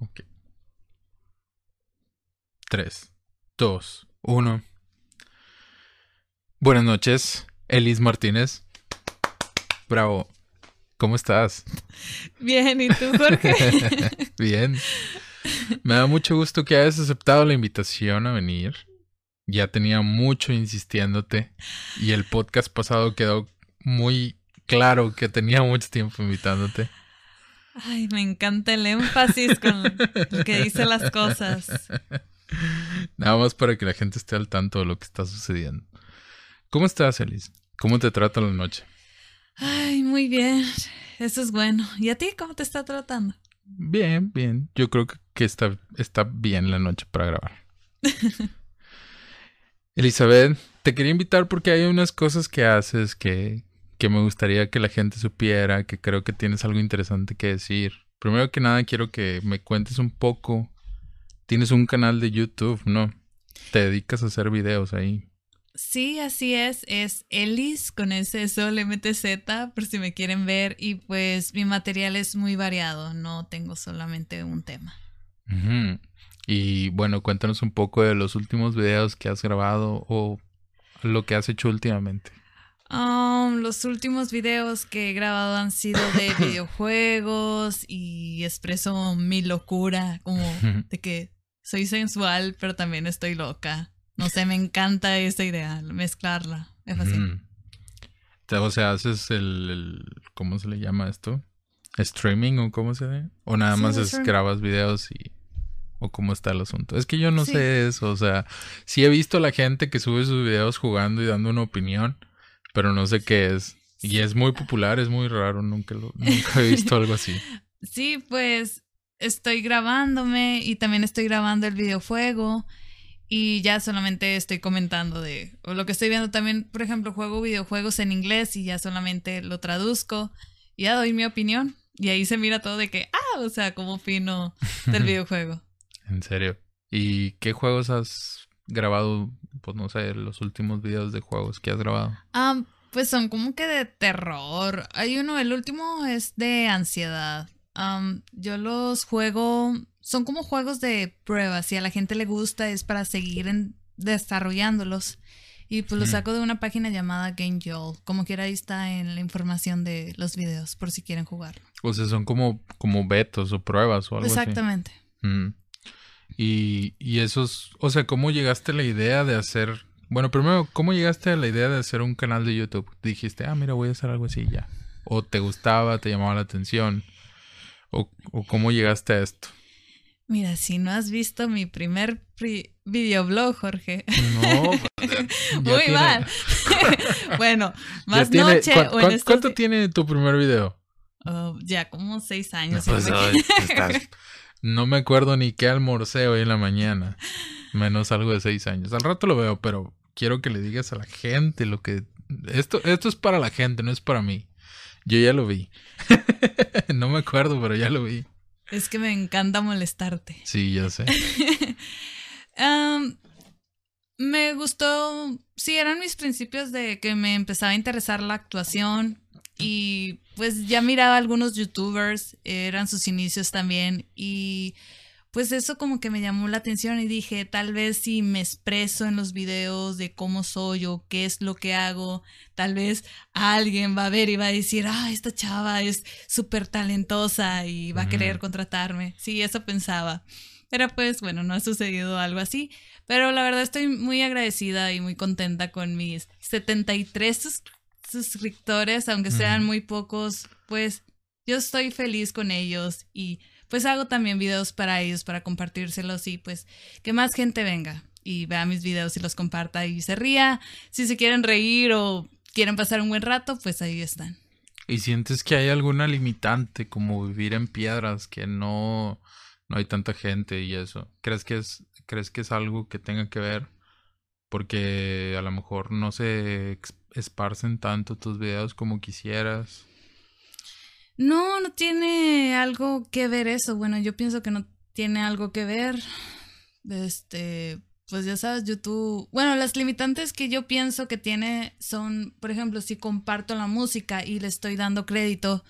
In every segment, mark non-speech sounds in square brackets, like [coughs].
Ok. 3, 2, 1. Buenas noches, Elis Martínez. Bravo. ¿Cómo estás? Bien, ¿y tú, Jorge? [laughs] Bien. Me da mucho gusto que hayas aceptado la invitación a venir. Ya tenía mucho insistiéndote y el podcast pasado quedó muy claro que tenía mucho tiempo invitándote. Ay, me encanta el énfasis con el que dice las cosas. Nada más para que la gente esté al tanto de lo que está sucediendo. ¿Cómo estás, Elis? ¿Cómo te trata la noche? Ay, muy bien. Eso es bueno. ¿Y a ti cómo te está tratando? Bien, bien. Yo creo que está, está bien la noche para grabar. [laughs] Elizabeth, te quería invitar porque hay unas cosas que haces que, que me gustaría que la gente supiera, que creo que tienes algo interesante que decir. Primero que nada, quiero que me cuentes un poco. Tienes un canal de YouTube, ¿no? Te dedicas a hacer videos ahí. Sí, así es. Es Elis con ese sol MTZ, por si me quieren ver. Y pues mi material es muy variado, no tengo solamente un tema. Y bueno, cuéntanos un poco de los últimos videos que has grabado o lo que has hecho últimamente. Um, los últimos videos que he grabado han sido de [coughs] videojuegos y expreso mi locura, como [laughs] de que soy sensual, pero también estoy loca. No sé, me encanta esa idea, mezclarla. Es fácil. O sea, haces el, ¿Cómo se le llama esto? ¿Streaming o cómo se ve? ¿O nada más es, grabas videos y.? ¿O cómo está el asunto? Es que yo no sé eso. O sea, sí he visto a la gente que sube sus videos jugando y dando una opinión, pero no sé qué es. Y es muy popular, es muy raro. Nunca, lo, nunca he visto algo así. [laughs] Sí, pues estoy grabándome y también estoy grabando el videojuego y ya solamente estoy comentando de o lo que estoy viendo también, por ejemplo, juego videojuegos en inglés y ya solamente lo traduzco y ya doy mi opinión y ahí se mira todo de que, ah, o sea, como opino del [laughs] videojuego. en serio. ¿Y qué juegos has grabado? Pues no sé, los últimos videos de juegos que has grabado. Ah, pues son como que de terror. Hay uno, el último es de ansiedad. yo los juego son como juegos de pruebas. Si a la gente le gusta es para seguir en, desarrollándolos. Y pues lo saco de una página llamada Game Como quiera ahí está en la información de los videos por si quieren jugarlo. O sea, son como, como betos o pruebas o algo Exactamente. así. Exactamente. Y, y esos, o sea, ¿cómo llegaste a la idea de hacer... Bueno, primero, ¿cómo llegaste a la idea de hacer un canal de YouTube? Dijiste, ah, mira, voy a hacer algo así ya. ¿O te gustaba, te llamaba la atención? ¿O, o cómo llegaste a esto? Mira, si no has visto mi primer videoblog, Jorge. No, [laughs] muy mal. [laughs] bueno, más noche. ¿Cuánto tiene tu primer video? Oh, ya como seis años. Pues, no me acuerdo ni qué almorcé hoy en la mañana. Menos algo de seis años. Al rato lo veo, pero quiero que le digas a la gente lo que. Esto, esto es para la gente, no es para mí. Yo ya lo vi. [laughs] no me acuerdo, pero ya lo vi. Es que me encanta molestarte. Sí, ya sé. [laughs] me gustó, sí, eran mis principios de que me empezaba a interesar la actuación y pues ya miraba algunos youtubers, eran sus inicios también y pues eso como que me llamó la atención y dije, tal vez si me expreso en los videos de cómo soy o qué es lo que hago, tal vez alguien va a ver y va a decir, ah, esta chava es súper talentosa y va a querer contratarme. Sí, eso pensaba. Pero pues bueno, no ha sucedido algo así. Pero la verdad estoy muy agradecida y muy contenta con mis 73 suscriptores, aunque sean muy pocos, pues yo estoy feliz con ellos y pues hago también videos para ellos, para compartírselos y pues que más gente venga y vea mis videos y los comparta y se ría. Si se quieren reír o quieren pasar un buen rato, pues ahí están. ¿Y sientes que hay alguna limitante como vivir en piedras, que no, no hay tanta gente y eso? ¿Crees que es, crees que es algo que tenga que ver? Porque a lo mejor no se esparcen tanto tus videos como quisieras. No, no tiene algo que ver eso. Bueno, yo pienso que no tiene algo que ver. Este, pues ya sabes, YouTube. Bueno, las limitantes que yo pienso que tiene son, por ejemplo, si comparto la música y le estoy dando crédito,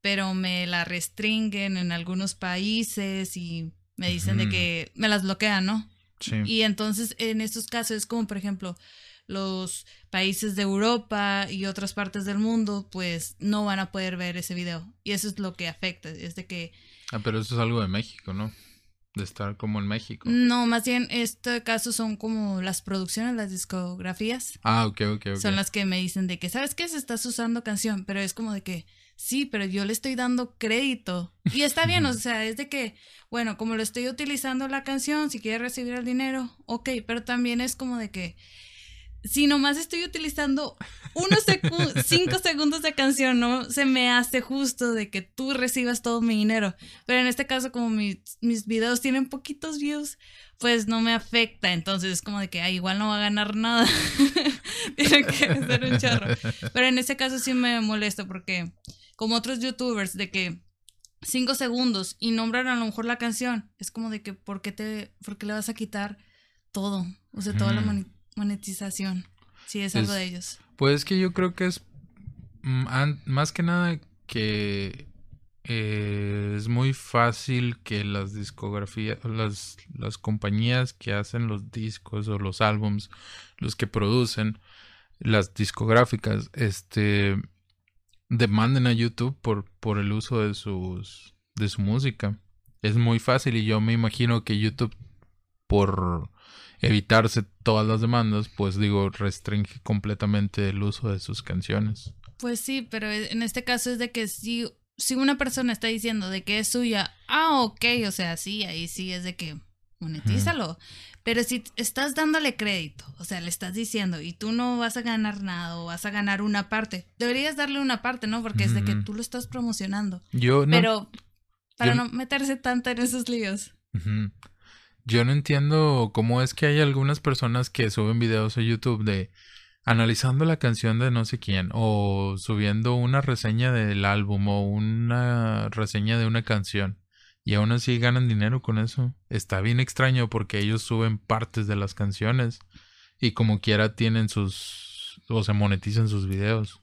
pero me la restringen en algunos países y me dicen de que me las bloquean, ¿no? Sí. Y entonces en estos casos es como, por ejemplo, los países de Europa y otras partes del mundo, pues no van a poder ver ese video. Y eso es lo que afecta, es de que... Ah, pero eso es algo de México, ¿no? De estar como en México. No, más bien este caso son como las producciones, las discografías. Ah, ok, ok, ok. Son las que me dicen de que, ¿sabes qué? Se estás usando canción, pero es como de que, sí, pero yo le estoy dando crédito. Y está bien, [laughs] o sea, es de que, bueno, como lo estoy utilizando la canción, si quiere recibir el dinero, ok, pero también es como de que si nomás estoy utilizando unos cinco segundos de canción, no se me hace justo de que tú recibas todo mi dinero. Pero en este caso, como mis, mis videos tienen poquitos views, pues no me afecta. Entonces es como de que igual no va a ganar nada. [laughs] Tiene que ser un charro. Pero en este caso sí me molesta porque, como otros youtubers, de que cinco segundos y nombran a lo mejor la canción, es como de que, ¿por qué, te, por qué le vas a quitar todo? O sea, toda la monetización. Sí, es algo de ellos. Pues que yo creo que es mm, más que nada que eh, es muy fácil que las discografías, las, las compañías que hacen los discos o los álbums, los que producen las discográficas, este demanden a YouTube por, por el uso de sus de su música. Es muy fácil y yo me imagino que YouTube por evitarse todas las demandas, pues digo, restringe completamente el uso de sus canciones. Pues sí, pero e, en este caso es de que si, si una persona está diciendo de que es suya, ah, ok, o sea, sí, ahí sí es de que monetízalo. Pero si estás dándole crédito, o sea, le estás diciendo y tú no vas a ganar nada o vas a ganar una parte, deberías darle una parte, ¿no? Porque es de que tú lo estás promocionando. Yo no. Pero para no meterse tanto en esos líos. Yo no entiendo cómo es que hay algunas personas que suben videos a YouTube de analizando la canción de no sé quién o subiendo una reseña del álbum o una reseña de una canción y aún así ganan dinero con eso. Está bien extraño porque ellos suben partes de las canciones y como quiera tienen sus o se monetizan sus videos.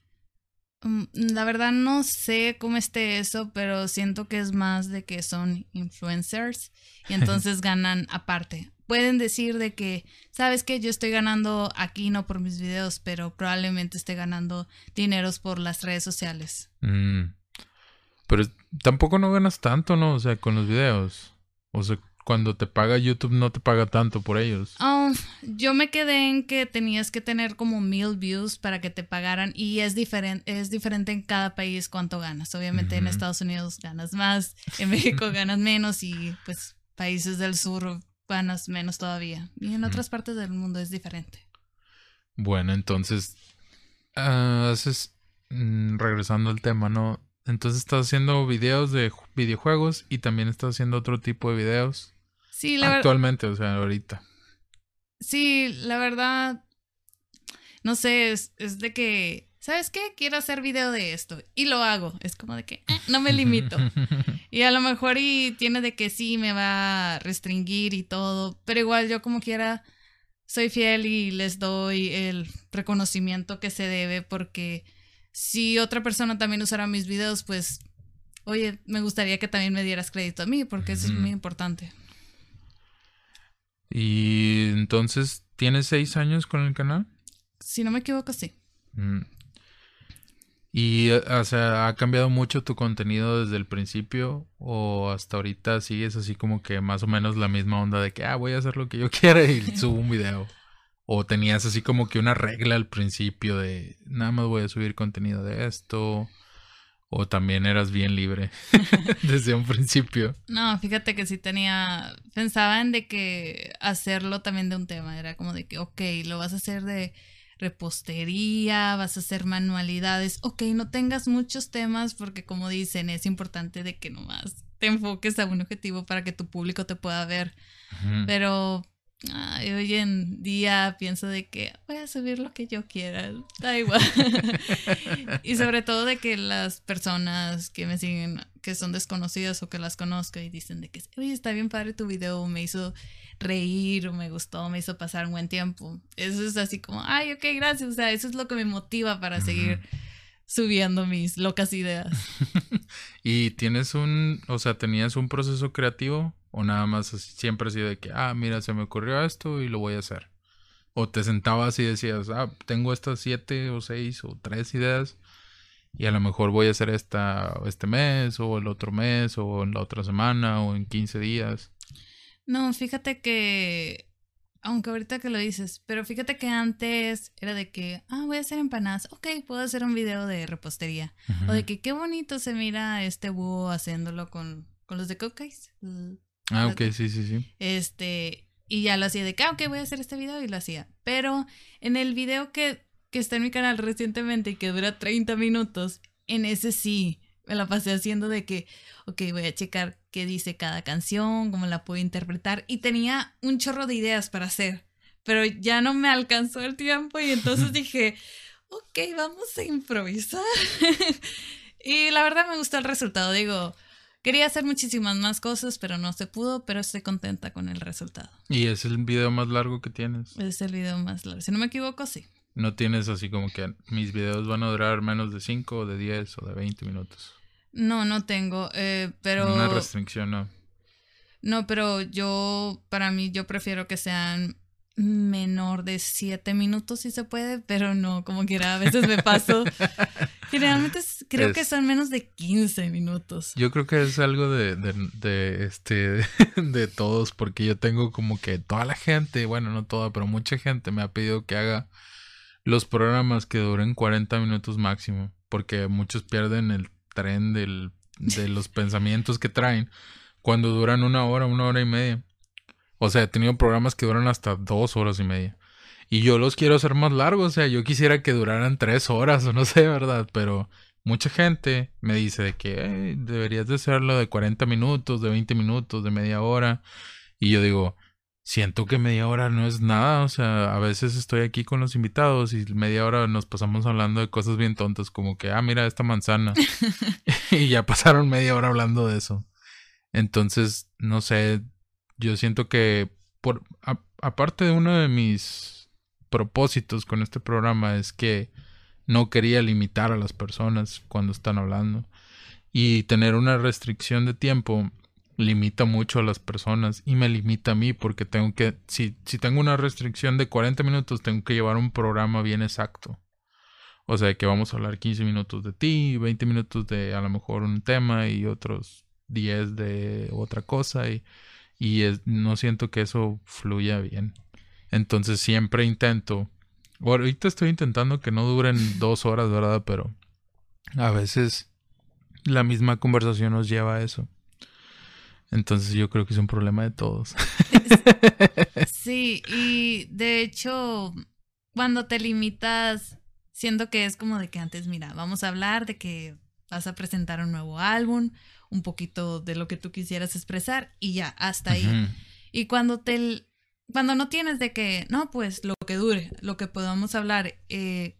Mm, la verdad no sé cómo esté eso, pero siento que es más de que son influencers y [laughs] entonces ganan aparte. Pueden decir de que, sabes que yo estoy ganando aquí no por mis videos, pero probablemente esté ganando dineros por las redes sociales. Mm. Pero tampoco no ganas tanto, ¿no? O sea, con los videos. O sea, cuando te paga YouTube no te paga tanto por ellos. Oh, yo me quedé en que tenías que tener como mil views para que te pagaran y es diferente, es diferente en cada país cuánto ganas. Obviamente en Estados Unidos ganas más, en México [laughs] ganas menos y pues países del sur ganas menos todavía. Y en otras partes del mundo es diferente. Bueno, entonces, uh, haces, mm, regresando al tema, ¿no? Entonces estás haciendo videos de videojuegos y también estás haciendo otro tipo de videos. Sí, la Actualmente, o sea, ahorita. Sí, la verdad, no sé, es, de que, ¿sabes qué? Quiero hacer video de esto y lo hago. Es como de que eh, no me limito. [laughs] y a lo mejor y tiene de que sí me va a restringir y todo, pero igual yo como quiera soy fiel y les doy el reconocimiento que se debe porque si otra persona también usara mis videos, pues, oye, me gustaría que también me dieras crédito a mí porque eso es muy importante. Y entonces, ¿tienes seis años con el canal? Si no me equivoco, sí. Mm. ¿Y, o sea, ha cambiado mucho tu contenido desde el principio? ¿O hasta ahorita sigues así como que más o menos la misma onda de que, ah, voy a hacer lo que yo [laughs] quiera y [laughs] subo un video? ¿O tenías así como que una regla al principio de, nada más voy a subir contenido de esto? ¿O también eras bien libre [laughs] desde un principio? No, fíjate que sí tenía, pensaba en de que hacerlo también de un tema, era como de que, ok, lo vas a hacer de repostería, vas a hacer manualidades, ok, no tengas muchos temas porque como dicen, es importante de que nomás te enfoques a un objetivo para que tu público te pueda ver. Pero hoy en día pienso de que voy a subir lo que yo quiera, da igual. [laughs] y sobre todo de que las personas que me siguen, que son desconocidas o que las conozco y dicen de que, oye, está bien padre tu video, me hizo reír o me gustó, me hizo pasar un buen tiempo. Eso es así como, ay, ok, gracias. O sea, eso es lo que me motiva para seguir subiendo mis locas ideas. [laughs] ¿Y tienes un, o sea, tenías un proceso creativo o nada más así, siempre así de que, ah, mira, se me ocurrió esto y lo voy a hacer? O te sentabas y decías, ah, tengo estas siete o seis o tres ideas y a lo mejor voy a hacer esta este mes o el otro mes o en la otra semana o en 15 días. No, fíjate que, aunque ahorita que lo dices, pero fíjate que antes era de que, ah, voy a hacer empanadas, ok, puedo hacer un video de repostería. O de que qué bonito se mira este búho haciéndolo con, con los de cupcakes. Ah, ok, sí, sí, sí. Este, y ya lo hacía de que, ah, ok, voy a hacer este video y lo hacía. Pero en el video que que está en mi canal recientemente y que dura 30 minutos, en ese sí me la pasé haciendo de que, ok, voy a checar qué dice cada canción, cómo la puedo interpretar. Y tenía un chorro de ideas para hacer, pero ya no me alcanzó el tiempo y entonces [laughs] dije, ok, vamos a improvisar. [laughs] y la verdad me gustó el resultado. Digo, quería hacer muchísimas más cosas, pero no se pudo, pero estoy contenta con el resultado. ¿Y es el video más largo que tienes? Es el video más largo. Si no me equivoco, sí. No tienes así como que mis videos van a durar menos de 5 o de 10 o de 20 minutos. No, no tengo, eh, pero... Una restricción, no. No, pero yo, para mí, yo prefiero que sean menor de 7 minutos si se puede, pero no, como quiera, a veces me paso. [laughs] Generalmente creo que son menos de 15 minutos. Yo creo que es algo de, de, de, este, [laughs] de todos, porque yo tengo como que toda la gente, bueno, no toda, pero mucha gente me ha pedido que haga los programas que duren 40 minutos máximo, porque muchos pierden el tren del, de los pensamientos que traen cuando duran una hora, una hora y media. O sea, he tenido programas que duran hasta dos horas y media. Y yo los quiero hacer más largos, o sea, yo quisiera que duraran tres horas o no sé, ¿verdad? Pero mucha gente me dice de que deberías de hacerlo de 40 minutos, de 20 minutos, de media hora. Y yo digo, siento que media hora no es nada, o sea, a veces estoy aquí con los invitados y media hora nos pasamos hablando de cosas bien tontas, como que, ah, mira esta manzana. [laughs] [laughs] y ya pasaron media hora hablando de eso. Entonces, no sé, yo siento que, por, aparte de uno de mis propósitos con este programa es que no quería limitar a las personas cuando están hablando y tener una restricción de tiempo limita mucho a las personas y me limita a mí porque tengo que, si, si tengo una restricción de 40 minutos, tengo que llevar un programa bien exacto. O sea, que vamos a hablar 15 minutos de ti, 20 minutos de a lo mejor un tema y otros 10 de otra cosa y, y no siento que eso fluya bien. Entonces siempre intento, bueno, ahorita estoy intentando que no duren [laughs] dos horas, ¿verdad? Pero a veces la misma conversación nos lleva a eso. Entonces yo creo que es un problema de todos. [laughs] [laughs] Sí, y de hecho, cuando te limitas, siento que es como de que antes, mira, vamos a hablar de que vas a presentar un nuevo álbum, un poquito de lo que tú quisieras expresar y ya, hasta ahí. Y cuando te cuando no tienes de que, no, pues lo que dure, lo que podamos hablar, eh,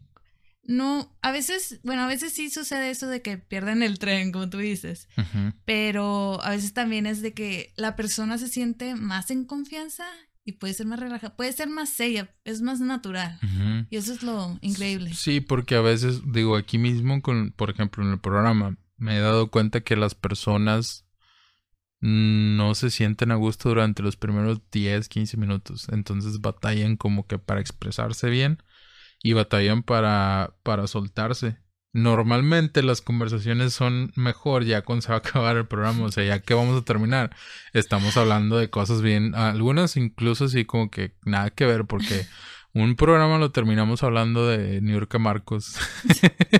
no, a veces, bueno, a veces sí sucede eso de que pierden el tren, como tú dices, pero a veces también es de que la persona se siente más en confianza y puede ser más relajada, puede ser más seria, es más natural. Y eso es lo increíble. Sí, porque a veces, digo, aquí mismo, con, por ejemplo, en el programa, me he dado cuenta que las personas no se sienten a gusto durante los primeros 10, 15 minutos. Entonces batallan como que para expresarse bien y batallan para, para soltarse. Normalmente las conversaciones son mejor ya cuando se va a acabar el programa, o sea, ya que vamos a terminar, estamos hablando de cosas bien, algunas incluso así como que nada que ver, porque [laughs] un programa lo terminamos hablando de New York Marcos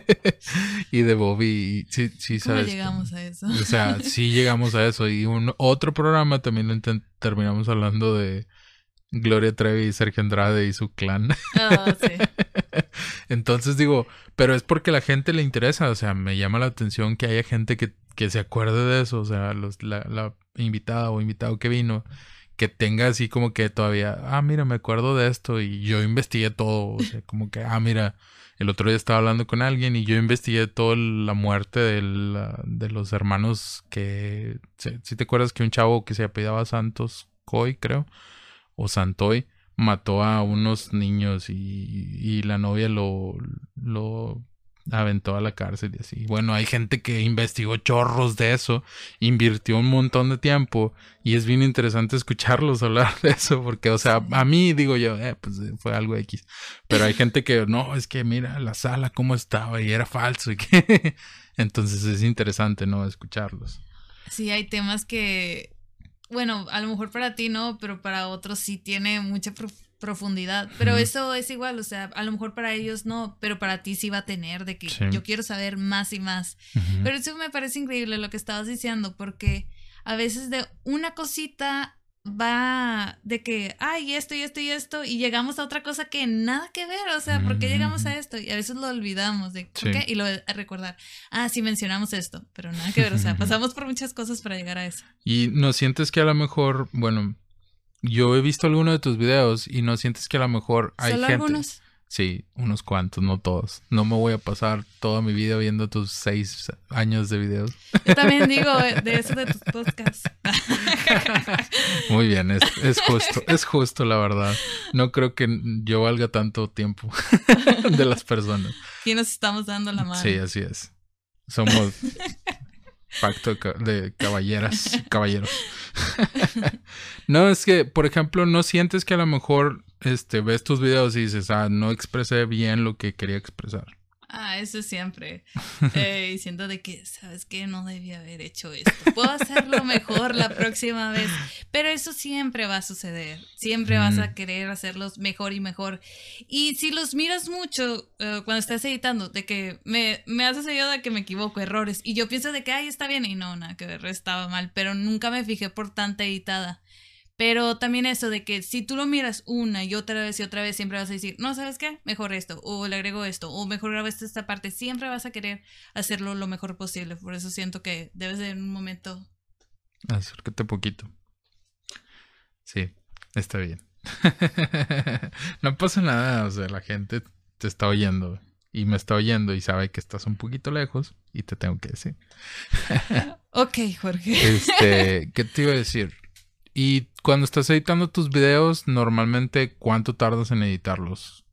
[laughs] y de Bobby. sí, sí, ¿Cómo llegamos a eso? O sea, sí llegamos a eso. Y un otro programa también terminamos hablando de Gloria Trevi y Sergio Andrade y su clan. Ah, sí. [laughs] Entonces digo, pero es porque la gente le interesa, o sea, me llama la atención que haya gente que, que se acuerde de eso, o sea, los, la, la invitada o invitado que vino, que tenga así como que todavía, ah, mira, me acuerdo de esto y yo investigué todo, o sea, como que, ah, mira, el otro día estaba hablando con alguien y yo investigué toda la muerte de, de los hermanos que, si te acuerdas que un chavo que se apellidaba Santos Coy, creo, o Santoy mató a unos niños y, y la novia lo, lo aventó a la cárcel y así. Bueno, hay gente que investigó chorros de eso, invirtió un montón de tiempo y es bien interesante escucharlos [laughs] hablar de eso porque, o sea, a mí digo yo, eh, pues eh, fue algo X, pero hay gente que no, es que mira la sala cómo estaba y era falso y que [laughs] entonces es interesante, ¿no? Escucharlos. Sí, hay temas que, bueno, a lo mejor para ti no, pero para otros sí tiene mucha profundidad. Pero eso es igual, o sea, a lo mejor para ellos no, pero para ti sí va a tener de que yo quiero saber más y más. Pero eso me parece increíble lo que estabas diciendo, porque a veces de una cosita va de que, ay, esto y esto y esto, y llegamos a otra cosa que nada que ver, o sea, ¿por qué llegamos a esto? Y a veces lo olvidamos de, ¿por qué? Y lo a recordar, ah, sí mencionamos esto, pero nada que ver, o sea, pasamos por muchas cosas para llegar a eso. Y no sientes que a lo mejor, bueno, yo he visto algunos de tus videos y no sientes que a lo mejor hay ¿Solo gente. Algunos? Sí, unos cuantos, no todos. No me voy a pasar toda mi vida viendo tus seis años de videos. Yo también [laughs] digo de eso de tus podcasts. [laughs] Muy bien, es, es justo, es justo la verdad. No creo que yo valga tanto tiempo [laughs] de las personas. Y nos estamos dando la mano. Sí, así es. Somos Pacto de caballeras, caballeros. no, es que, por ejemplo, no sientes que a lo mejor este, ves tus videos y dices, ah, no expresé bien lo que quería expresar. Ah, eso siempre. [laughs] Eh, siento de que, ¿sabes qué? No debía haber hecho esto. Puedo hacerlo mejor la próxima vez. Pero eso siempre va a suceder. Siempre vas a querer hacerlos mejor y mejor. Y si los miras mucho eh, cuando estás editando, de que me, me haces ayuda de que me equivoco, errores. Y yo pienso de que, ay, está bien. Y no, nada, que estaba mal. Pero nunca me fijé por tanta editada. Pero también eso de que si tú lo miras una y otra vez y otra vez, siempre vas a decir, no, ¿sabes qué? Mejor esto, o le agrego esto, o mejor grabaste esta parte. Siempre vas a querer hacerlo lo mejor posible. Por eso siento que debes de en un momento. Acércate poquito. Sí, está bien. [laughs] no pasa nada, o sea, la gente te está oyendo y me está oyendo y sabe que estás un poquito lejos y te tengo que decir. [laughs] ok, Jorge. Este, ¿qué te iba a decir? Y cuando estás editando tus videos, normalmente, ¿cuánto tardas en editarlos?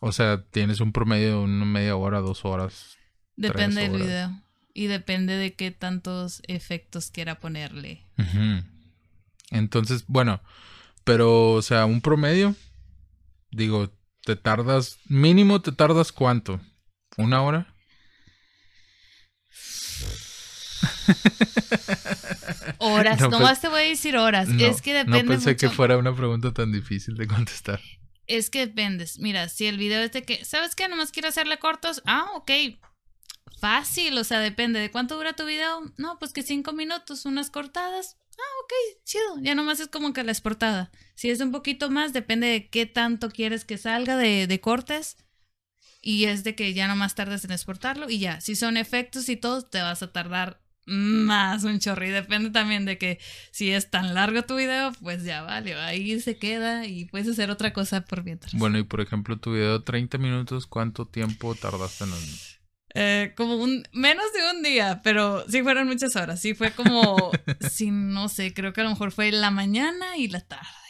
O sea, tienes un promedio de una media hora, dos horas. Depende del video. Y depende de qué tantos efectos quiera ponerle. Entonces, bueno, pero, o sea, un promedio. Digo, te tardas, mínimo te tardas cuánto? ¿Una hora? [laughs] Horas, [laughs] no, nomás te voy a decir horas. es que depende. No pensé que fuera una pregunta tan difícil de contestar. Es que dependes. Mira, si el video es de que, ¿sabes qué? Nomás quiero hacerle cortos. Ah, ok. Fácil, o sea, depende de cuánto dura tu video. No, pues que cinco minutos, unas cortadas. Ah, ok, chido. Ya nomás es como que la exportada. Si es un poquito más, depende de qué tanto quieres que salga de, de cortes. Y es de que ya nomás tardes en exportarlo y ya. Si son efectos y todo, te vas a tardar más un chorro. Y depende también de que si es tan largo tu video, pues ya vale, ahí se queda y puedes hacer otra cosa por mientras. Bueno, y por ejemplo, tu video de 30 minutos, ¿cuánto tiempo tardaste en el... Eh, como un menos de un día, pero sí fueron muchas horas. Sí fue como, [laughs] sí, no sé, creo que a lo mejor fue la mañana y la tarde.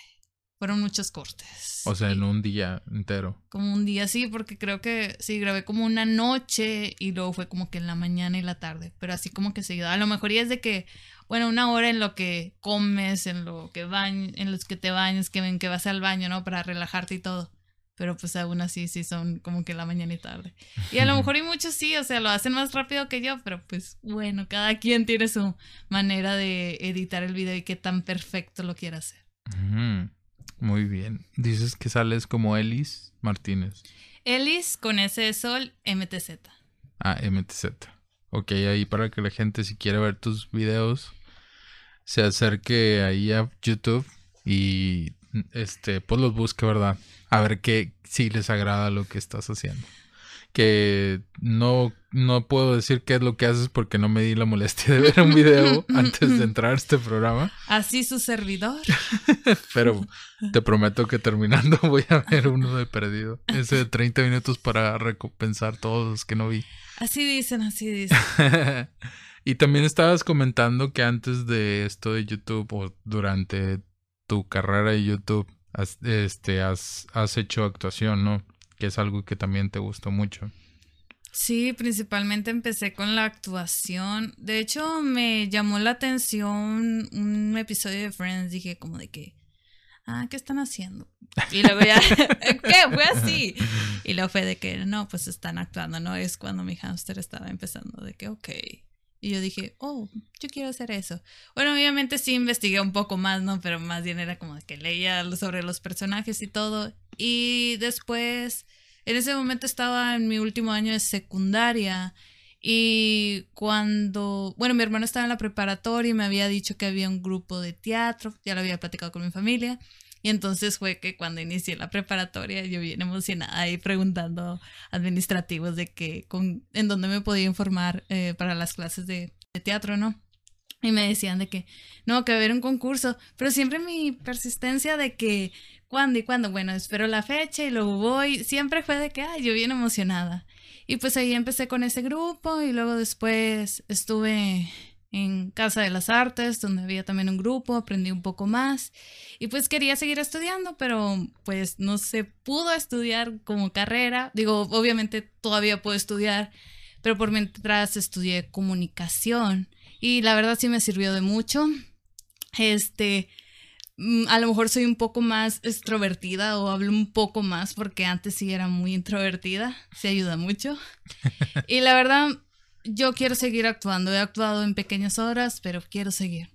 Fueron muchos cortes. O sea, en un día entero. Como un día, sí, porque creo que sí, grabé como una noche y luego fue como que en la mañana y la tarde, pero así como que seguido. A lo mejor ya es de que, bueno, una hora en lo que comes, en lo que bañ en los que te bañas, que, que vas al baño, ¿no? Para relajarte y todo. Pero pues aún así sí son como que la mañana y tarde. Y a lo [laughs] mejor y muchos sí, o sea, lo hacen más rápido que yo, pero pues bueno, cada quien tiene su manera de editar el video y qué tan perfecto lo quiere hacer. Muy bien. Dices que sales como Elis Martínez. Elis con ese de sol, MTZ. Ah, MTZ. Ok, ahí para que la gente si quiere ver tus videos se acerque ahí a YouTube y este pues los busque, ¿verdad? A ver qué si les agrada lo que estás haciendo que no, no puedo decir qué es lo que haces porque no me di la molestia de ver un video [laughs] antes de entrar a este programa. Así su servidor. [laughs] Pero te prometo que terminando [laughs] voy a ver uno de perdido. Ese de 30 minutos para recompensar todos los que no vi. Así dicen, así dicen. y también estabas comentando que antes de esto de YouTube o durante tu carrera de YouTube has, este, has, has hecho actuación, ¿no? Es algo que también te gustó mucho. Sí, principalmente empecé con la actuación. De hecho, me llamó la atención un episodio de Friends. Dije como de que, ah, ¿qué están haciendo? Y luego ya, [laughs] ¿qué? Fue así. Y luego fue de que, no, pues están actuando, ¿no? Es cuando mi hámster estaba empezando, de que, ok. Y yo dije, oh, yo quiero hacer eso. Bueno, obviamente sí investigué un poco más, ¿no? Pero más bien era como que leía sobre los personajes y todo. Y después, en ese momento estaba en mi último año de secundaria. Y cuando, bueno, mi hermano estaba en la preparatoria y me había dicho que había un grupo de teatro, ya lo había platicado con mi familia. Y entonces fue que cuando inicié la preparatoria yo bien emocionada ahí preguntando administrativos de que con, en dónde me podía informar eh, para las clases de, teatro, ¿no? Y me decían de que no, que va a haber un concurso, pero siempre mi persistencia de que cuándo y cuándo, bueno, espero la fecha y luego voy, siempre fue de que, yo bien emocionada. Y pues ahí empecé con ese grupo y luego después estuve en Casa de las Artes, donde había también un grupo, aprendí un poco más y pues quería seguir estudiando, pero pues no se pudo estudiar como carrera. Digo, obviamente todavía puedo estudiar, pero por mientras estudié comunicación y la verdad sí me sirvió de mucho. Este, mm, a lo mejor soy un poco más extrovertida o hablo un poco más porque antes sí era muy introvertida, se ayuda mucho. [laughs] Y la verdad yo quiero seguir actuando. He actuado en pequeñas horas, pero quiero seguir.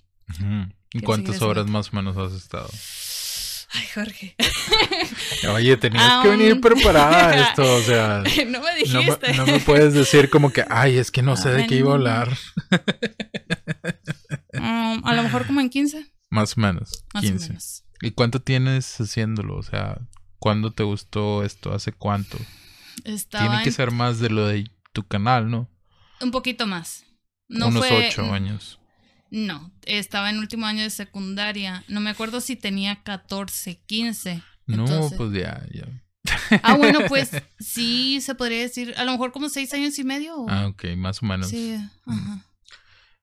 ¿Y cuántas horas más o menos has estado? Ay, Jorge. [laughs] Oye, tenías que venir preparada a esto, o sea. [laughs] No me dijiste. No, me puedes decir como que, ay, es que no sé de qué iba a hablar. [laughs] Um, a lo mejor como en 15. Más o menos. Más 15. O menos. ¿Y cuánto tienes haciéndolo? O sea, ¿cuándo te gustó esto? ¿Hace cuánto? Tiene que ser más de lo de tu canal, ¿no? Un poquito más. No Unos ocho años. No, estaba en último año de secundaria. No me acuerdo si tenía 14, 15. No, pues ya, ya. [laughs] Ah, bueno, pues [laughs] sí, se podría decir, a lo mejor como seis años y medio. Ah, ok, más o menos. Sí, ajá.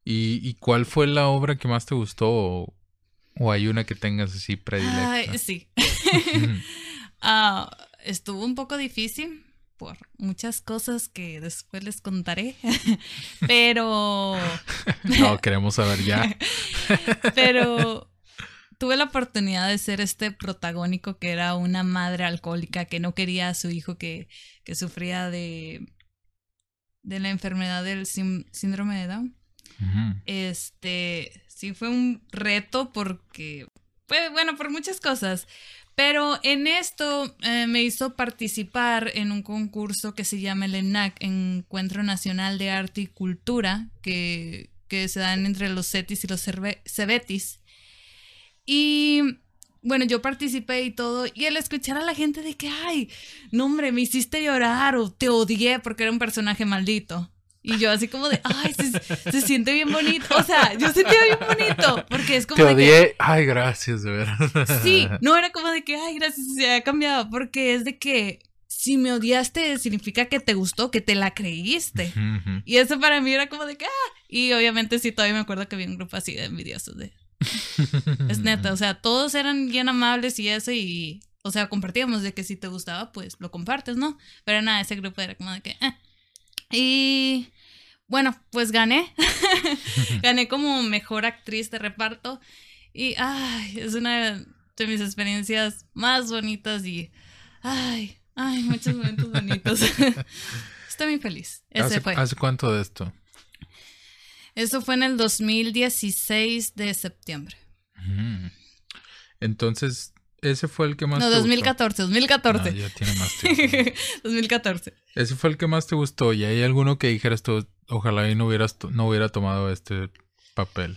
¿Y, cuál fue la obra que más te gustó? ¿O, hay una que tengas así predilecta? Ay, sí. [laughs] Ah, estuvo un poco difícil por muchas cosas que después les contaré, [laughs] pero... [laughs] no, queremos saber ya. [laughs] pero tuve la oportunidad de ser este protagónico que era una madre alcohólica que no quería a su hijo que, que sufría de, de la enfermedad del síndrome de Down. Este, sí fue un reto porque, pues, bueno, por muchas cosas, pero en esto eh, me hizo participar en un concurso que se llama el ENAC, Encuentro Nacional de Arte y Cultura, que, que se dan entre los CETIS y los CEBETIS. Y bueno, yo participé y todo, y al escuchar a la gente de que, ay, no hombre, me hiciste llorar o te odié porque era un personaje maldito. Y yo así como de, ay, se, siente bien bonito. O sea, yo sentía bien bonito. Porque es como Te odié. ay, gracias, de verdad. Sí, no era como de que, ay, gracias, se ha cambiado. Porque es de que si me odiaste, significa que te gustó, que te la creíste. Y eso para mí era como de que, ah. Y obviamente sí, todavía me acuerdo que había un grupo así de envidiosos de. [laughs] es neta, o sea, todos eran bien amables y eso, y. O sea, compartíamos de que si te gustaba, pues lo compartes, ¿no? Pero nada, ese grupo era como de que. Eh. Y bueno, pues gané. [laughs] gané como mejor actriz de reparto. Y ay, es una de mis experiencias más bonitas y ay, ay, muchos momentos bonitos. [laughs] Estoy muy feliz. Ese ¿Hace, fue. ¿Hace cuánto de esto? Eso fue en el 2016 de septiembre. Entonces, ese fue el que más no, 2014, 2014. ya tiene más tiempo. [laughs] 2014. Ese fue el que más te gustó. ¿Y hay alguno que dijeras tú, ojalá y no, hubieras no hubiera tomado este papel?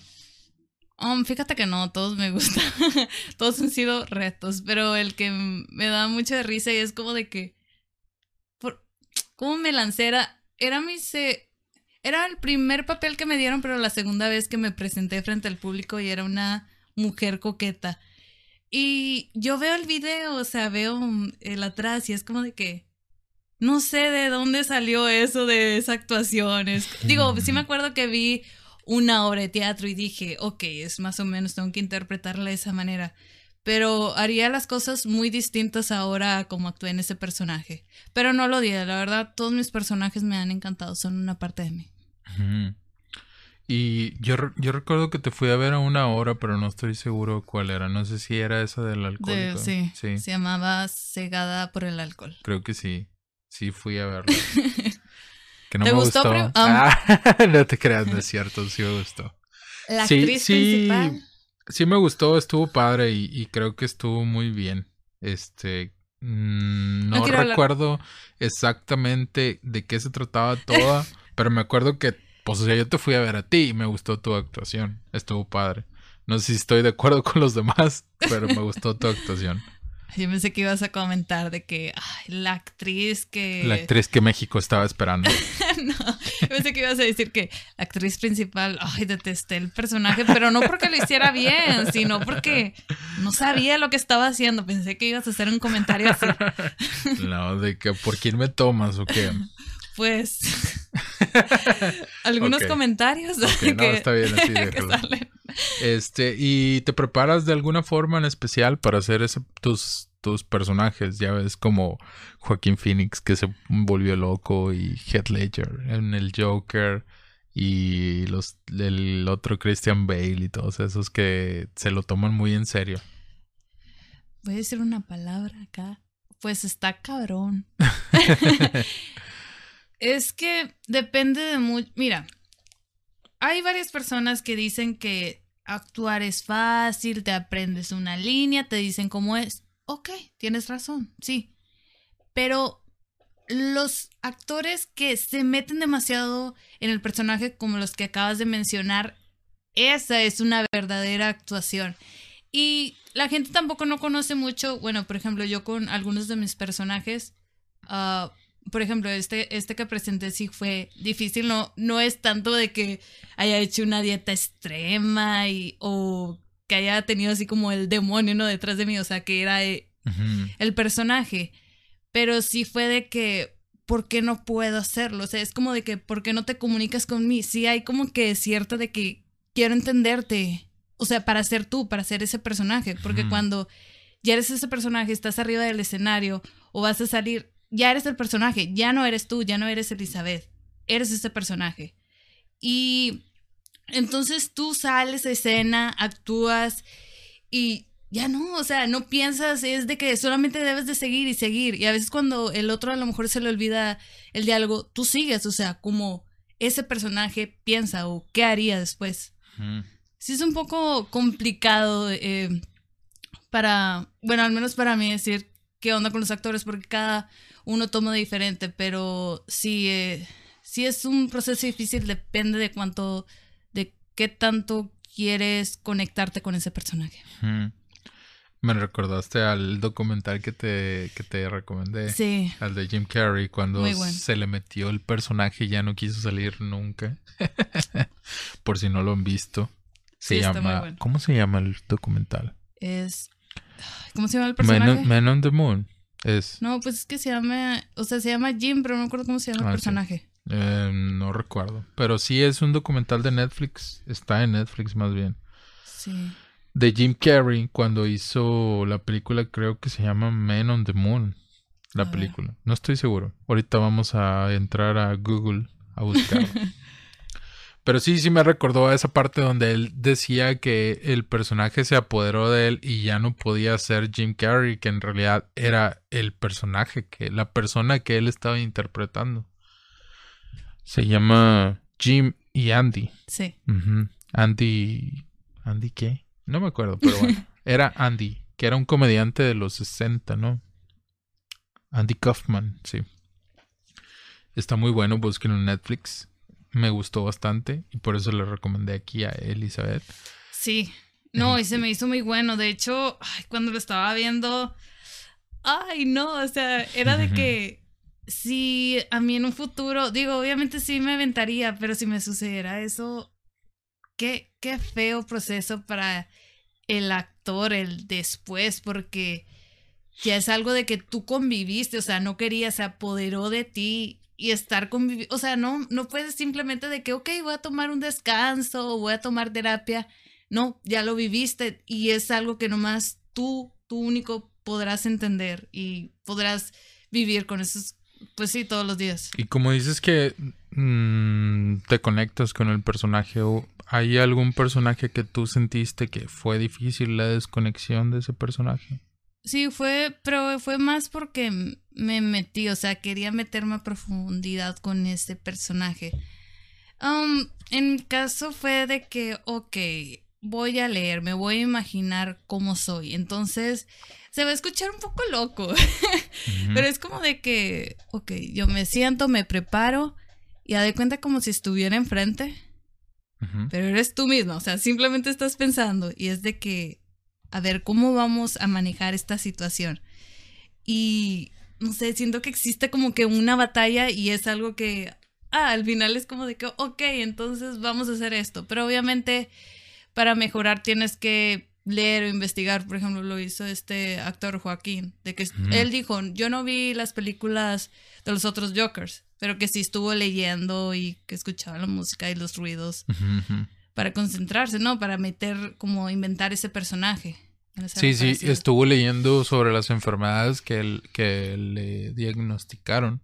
Um, fíjate que no, todos me gustan. [laughs] todos han sido retos, pero el que me da mucha risa y es como de que... Por, ¿Cómo me lancé? Era, mi... Se, era el primer papel que me dieron, pero la segunda vez que me presenté frente al público y era una mujer coqueta. Y yo veo el video, o sea, veo el atrás y es como de que no sé de dónde salió eso de esa actuación. digo, sí me acuerdo que vi una obra de teatro y dije, ok, es más o menos, tengo que interpretarla de esa manera. pero haría las cosas muy distintas ahora como actué en ese personaje. Pero no lo odié, la verdad, todos mis personajes me han encantado, son una parte de mí. Y yo, yo recuerdo que te fui a ver a una hora, pero no estoy seguro cuál era. No sé si era esa del alcohol. sí, sí, se llamaba Cegada por el alcohol. Creo que sí. Sí fui a verla. [laughs] que no ¿Te me gustó. Ah, [laughs] no te creas, no es cierto, sí me gustó. La actriz principal. Sí me gustó, estuvo padre y, creo que estuvo muy bien. Este, mm, no, recuerdo exactamente de qué se trataba toda, [laughs] pero me acuerdo que, pues, o sea, yo te fui a ver a ti y me gustó tu actuación. Estuvo padre. No sé si estoy de acuerdo con los demás, pero me gustó tu actuación. Yo pensé que ibas a comentar de que la actriz que... La actriz que México estaba esperando. [laughs] no, yo pensé que ibas a decir que la actriz principal, ay, detesté el personaje, pero no porque lo hiciera bien, sino porque no sabía lo que estaba haciendo. Pensé que ibas a hacer un comentario así. no, de que por quién me tomas o qué. Pues [laughs] algunos comentarios. no, está bien así, [laughs] déjalo. Este, ¿y te preparas de alguna forma en especial para hacer ese, tus, tus personajes? Ya ves como Joaquín Phoenix que se volvió loco y Heath Ledger en el Joker y los el otro Christian Bale y todos esos que se lo toman muy en serio. Voy a decir una palabra acá. Pues está cabrón. [laughs] es que depende de mucho. Mira, hay varias personas que dicen que actuar es fácil, te aprendes una línea, te dicen cómo es. Ok, tienes razón, sí. Pero los actores que se meten demasiado en el personaje como los que acabas de mencionar, esa es una verdadera actuación. Y la gente tampoco no conoce mucho, bueno, por ejemplo, yo con algunos de mis personajes, uh, por ejemplo, este, este que presenté sí fue difícil, no, no es tanto de que haya hecho una dieta extrema y, o que haya tenido así como el demonio ¿no? detrás de mí, o sea, que era eh, el personaje, pero sí fue de que, ¿por qué no puedo hacerlo? O sea, es como de que, ¿por qué no te comunicas con mí? Sí hay como que cierto de que quiero entenderte, o sea, para ser tú, para ser ese personaje, porque cuando ya eres ese personaje, estás arriba del escenario o vas a salir, ya eres el personaje, ya no eres tú, ya no eres Elizabeth, eres ese personaje. Y entonces tú sales de escena, actúas y ya no, o sea, no piensas, es de que solamente debes de seguir y seguir. Y a veces cuando el otro a lo mejor se le olvida el diálogo, tú sigues, o sea, como ese personaje piensa o qué haría después. Sí es un poco complicado eh, para, bueno, al menos para mí decir qué onda con los actores, porque cada uno toma diferente, pero si, eh, es un proceso difícil, depende de cuánto, de qué tanto quieres conectarte con ese personaje. Me recordaste al documental que te, que te recomendé. Sí. Al de Jim Carrey, cuando se le metió el personaje y ya no quiso salir nunca. [laughs] Por si no lo han visto. Se llama. ¿Cómo se llama el documental? Es. ¿Cómo se llama el personaje? Man on the Moon. Es... No, pues es que se llama, o sea, se llama Jim, pero no recuerdo cómo se llama el ah, personaje. Eh, no recuerdo. Pero sí es un documental de Netflix. Está en Netflix más bien. Sí. De Jim Carrey cuando hizo la película, creo que se llama Man on the Moon. La película. No estoy seguro. Ahorita vamos a entrar a Google a buscar. [laughs] Pero sí, sí me recordó a esa parte donde él decía que el personaje se apoderó de él y ya no podía ser Jim Carrey, que en realidad era el personaje, que la persona que él estaba interpretando. Se llama Jim y Andy. Sí. Andy. ¿Andy qué? No me acuerdo, pero bueno. [laughs] era Andy, que era un comediante de los 60, ¿no? Andy Kaufman, sí. Está muy bueno, busquen en Netflix me gustó bastante y por eso le recomendé aquí a Elizabeth. Sí, no, y se me hizo muy bueno. De hecho, cuando lo estaba viendo, ay, no, o sea, era de que si a mí en un futuro, digo, obviamente sí me aventaría, pero si me sucediera eso, qué, qué feo proceso para el actor, el después, porque ya es algo de que tú conviviste, o sea, no quería, se apoderó de ti y estar conviviendo, o sea, no, no puedes simplemente de que, ok, voy a tomar un descanso o voy a tomar terapia. No, ya lo viviste y es algo que nomás tú, tú único podrás entender y podrás vivir con esos, pues sí, todos los días. Y como dices que mm, te conectas con el personaje, ¿hay algún personaje que tú sentiste que fue difícil la desconexión de ese personaje? Sí, fue, pero fue más porque me metí, o sea, quería meterme a profundidad con ese personaje. Um, en mi caso fue de que, ok, voy a leer, me voy a imaginar cómo soy. Entonces, se va a escuchar un poco loco, [laughs] pero es como de que, ok, yo me siento, me preparo y a de cuenta como si estuviera enfrente, pero eres tú mismo, o sea, simplemente estás pensando y es de que, a ver, ¿cómo vamos a manejar esta situación? Y, no sé, siento que existe como que una batalla y es algo que, ah, al final es como de que, ok, entonces vamos a hacer esto, pero obviamente para mejorar tienes que leer o investigar, por ejemplo, lo hizo este actor Joaquín, de que él dijo, yo no vi las películas de los otros Jokers, pero que sí estuvo leyendo y que escuchaba la música y los ruidos para concentrarse, ¿no? Para meter, como inventar ese personaje. Sí, sí, estuvo leyendo sobre las enfermedades que, que le diagnosticaron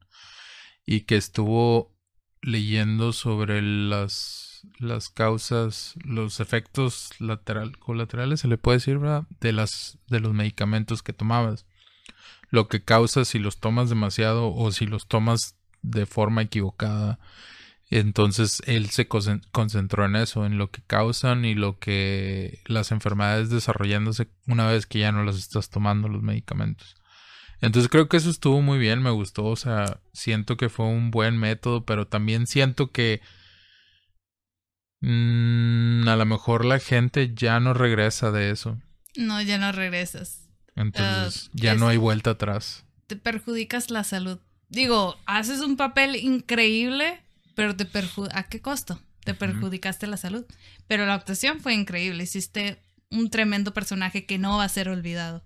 y que estuvo leyendo sobre las las causas, los efectos lateral, colaterales, se le puede decir, ¿verdad? De, las, de los medicamentos que tomabas. Lo que causa si los tomas demasiado o si los tomas de forma equivocada. Entonces él se concentró en eso, en lo que causan y lo que las enfermedades desarrollándose una vez que ya no las estás tomando los medicamentos. Entonces creo que eso estuvo muy bien, me gustó, o sea, siento que fue un buen método, pero también siento que Mm, a lo mejor la gente ya no regresa de eso. No, ya no regresas. Entonces, ah, ya no hay vuelta atrás. Te perjudicas la salud. Digo, haces un papel increíble, pero te ¿a qué costo? Te perjudicaste la salud. Pero la actuación fue increíble. Hiciste un tremendo personaje que no va a ser olvidado.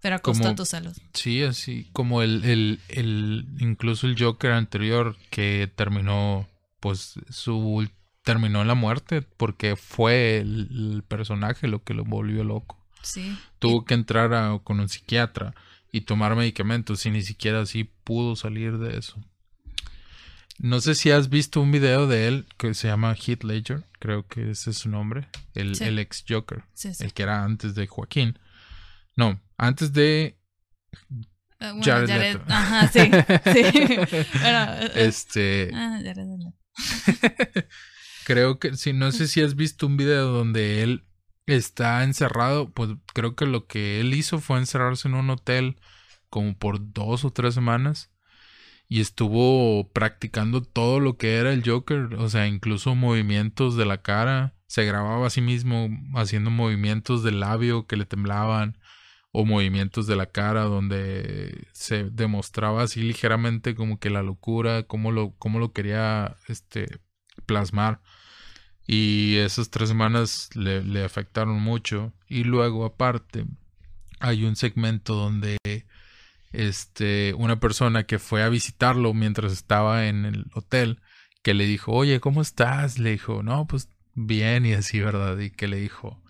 Pero a costo de tu salud. Sí, así como el, el, el, incluso el Joker anterior que terminó pues su terminó en la muerte porque fue el, personaje lo que lo volvió loco. Sí. Tuvo que entrar con un psiquiatra y tomar medicamentos y ni siquiera así pudo salir de eso. No sé si has visto un video de él que se llama Heath Ledger, creo que ese es su nombre, el, ex Joker, el que era antes de Joaquín. No, antes de uh, Jared, Ajá, sí, sí. [laughs] Eh, este. Ah, Jared [laughs] creo que, si no sé si has visto un video donde él está encerrado, pues creo que lo que él hizo fue encerrarse en un hotel como por dos o tres semanas y estuvo practicando todo lo que era el Joker, o sea, incluso movimientos de la cara, se grababa a sí mismo haciendo movimientos del labio que le temblaban o movimientos de la cara donde se demostraba así ligeramente como que la locura, cómo lo, cómo lo quería este plasmar. Y esas tres semanas le, le, afectaron mucho. Y luego, aparte, hay un segmento donde este, una persona que fue a visitarlo mientras estaba en el hotel, que le dijo, oye, ¿cómo estás? Le dijo, no, pues bien y así, ¿verdad? Y que le dijo,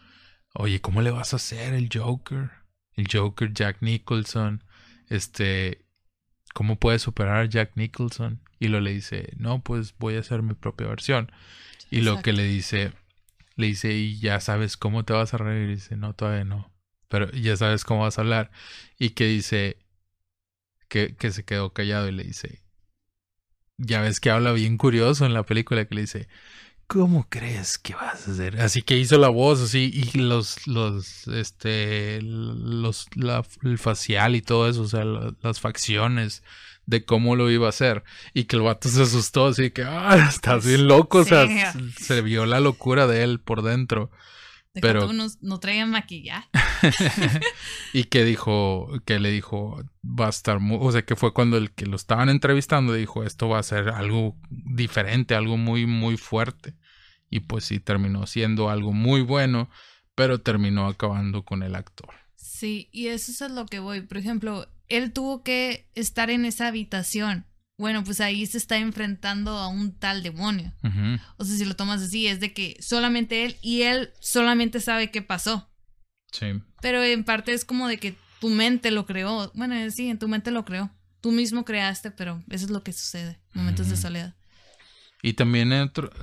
oye, ¿cómo le vas a hacer el Joker? El Joker, Jack Nicholson, este, ¿cómo puedes superar a Jack Nicholson? Y lo le dice, no, pues voy a hacer mi propia versión. Y lo que le dice, le dice, ¿y ya sabes cómo te vas a reír? Y dice, no, todavía no. Pero ya sabes cómo vas a hablar. Y que dice, que, que se quedó callado y le dice, ya ves que habla bien curioso en la película que le dice, ¿cómo crees que vas a hacer? Así que hizo la voz así y los, los, este, los, la, el facial y todo eso, o sea, las facciones de cómo lo iba a hacer. Y que el vato se asustó, así que, ah, estás bien loco, o sea, se vio la locura de él por dentro. Pero no, no traía maquillaje. [laughs] [laughs] y que dijo, que le dijo, va a estar muy, o sea, que fue cuando el que lo estaban entrevistando dijo, esto va a ser algo diferente, algo muy, muy fuerte. Y pues sí, terminó siendo algo muy bueno, pero terminó acabando con el actor. Sí, y eso es lo que voy. Por ejemplo, él tuvo que estar en esa habitación. Bueno, pues ahí se está enfrentando a un tal demonio. O sea, si lo tomas así, es de que solamente él y él solamente sabe qué pasó. Sí. Pero en parte es como de que tu mente lo creó. Bueno, sí, en tu mente lo creó. Tú mismo creaste, pero eso es lo que sucede. Momentos de soledad. Y también,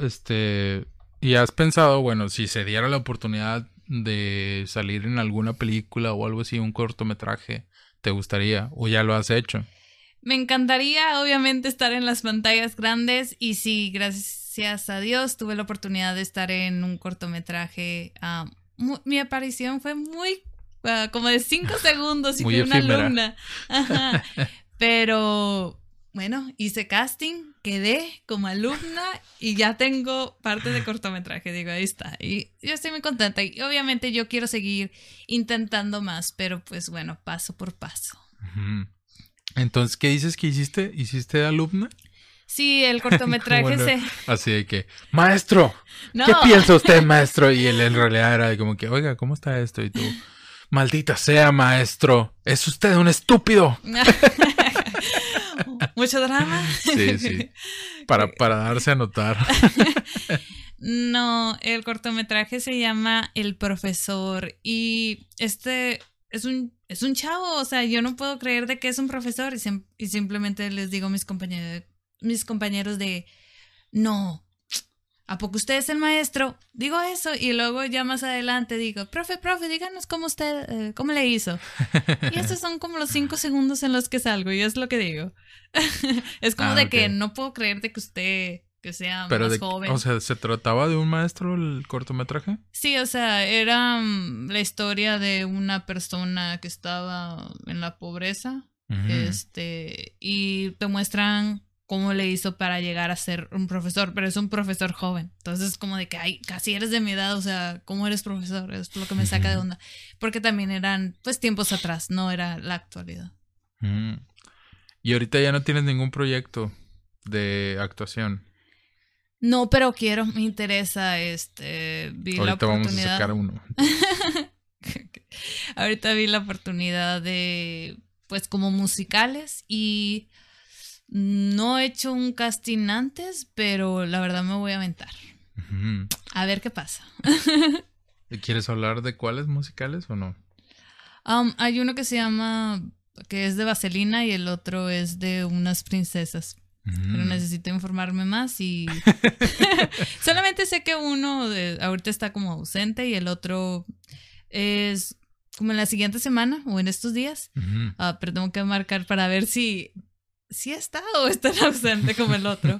este, y has pensado, bueno, si se diera la oportunidad de salir en alguna película o algo así, un cortometraje, ¿te gustaría? ¿O ya lo has hecho? Me encantaría, obviamente, estar en las pantallas grandes y sí, gracias a Dios tuve la oportunidad de estar en un cortometraje. Ah, mi aparición fue muy, ah, como de cinco [laughs] segundos y fui una alumna. [laughs] Pero bueno, hice casting, quedé como alumna y ya tengo parte de cortometraje, digo, ahí está. Y yo estoy muy contenta y obviamente yo quiero seguir intentando más, pero pues bueno, paso por paso. Entonces, ¿qué dices que hiciste? ¿Hiciste alumna? Sí, el [laughs] cortometraje se... Así de que, maestro, ¿qué piensa usted, maestro? Y él en realidad era como que, oiga, ¿cómo está esto? Y tú, maldita sea, maestro, es usted un estúpido. [laughs] Mucho drama. Sí, sí. Para, [laughs] para darse a notar. No, el cortometraje se llama El Profesor y este es un, es un chavo, o sea, yo no puedo creer de que es un profesor y, y simplemente les digo a mis compañeros, mis compañeros de, no, ¿A poco usted es el maestro? Digo eso y luego ya más adelante digo, profe, profe, díganos cómo usted, eh, cómo le hizo. Y esos son como los cinco segundos en los que salgo y es lo que digo. [laughs] es como ah, de que no puedo creer de que usted que sea más joven. O sea, ¿se trataba de un maestro el cortometraje? Sí, o sea, era mm, la historia de una persona que estaba en la pobreza. Este, y te muestran cómo le hizo para llegar a ser un profesor, pero es un profesor joven. Entonces, como de que, ay, casi eres de mi edad, o sea, ¿cómo eres profesor? Es lo que me saca de onda. Porque también eran, pues, tiempos atrás, no era la actualidad. Mm. Y ahorita ya no tienes ningún proyecto de actuación. No, pero quiero, me interesa, este, vi la oportunidad. vamos a sacar uno. [laughs] ahorita vi la oportunidad de, pues, como musicales y no he hecho un casting antes, pero la verdad me voy a aventar. A ver qué pasa. [laughs] ¿Quieres hablar de cuáles musicales o no? Um, hay uno que se llama, que es de Vaselina y el otro es de unas princesas. Pero necesito informarme más y [laughs] [laughs] solamente sé que uno de, ahorita está como ausente y el otro es como en la siguiente semana o en estos días. Ah, pero tengo que marcar para ver si sí está o está [laughs] ausente como el otro.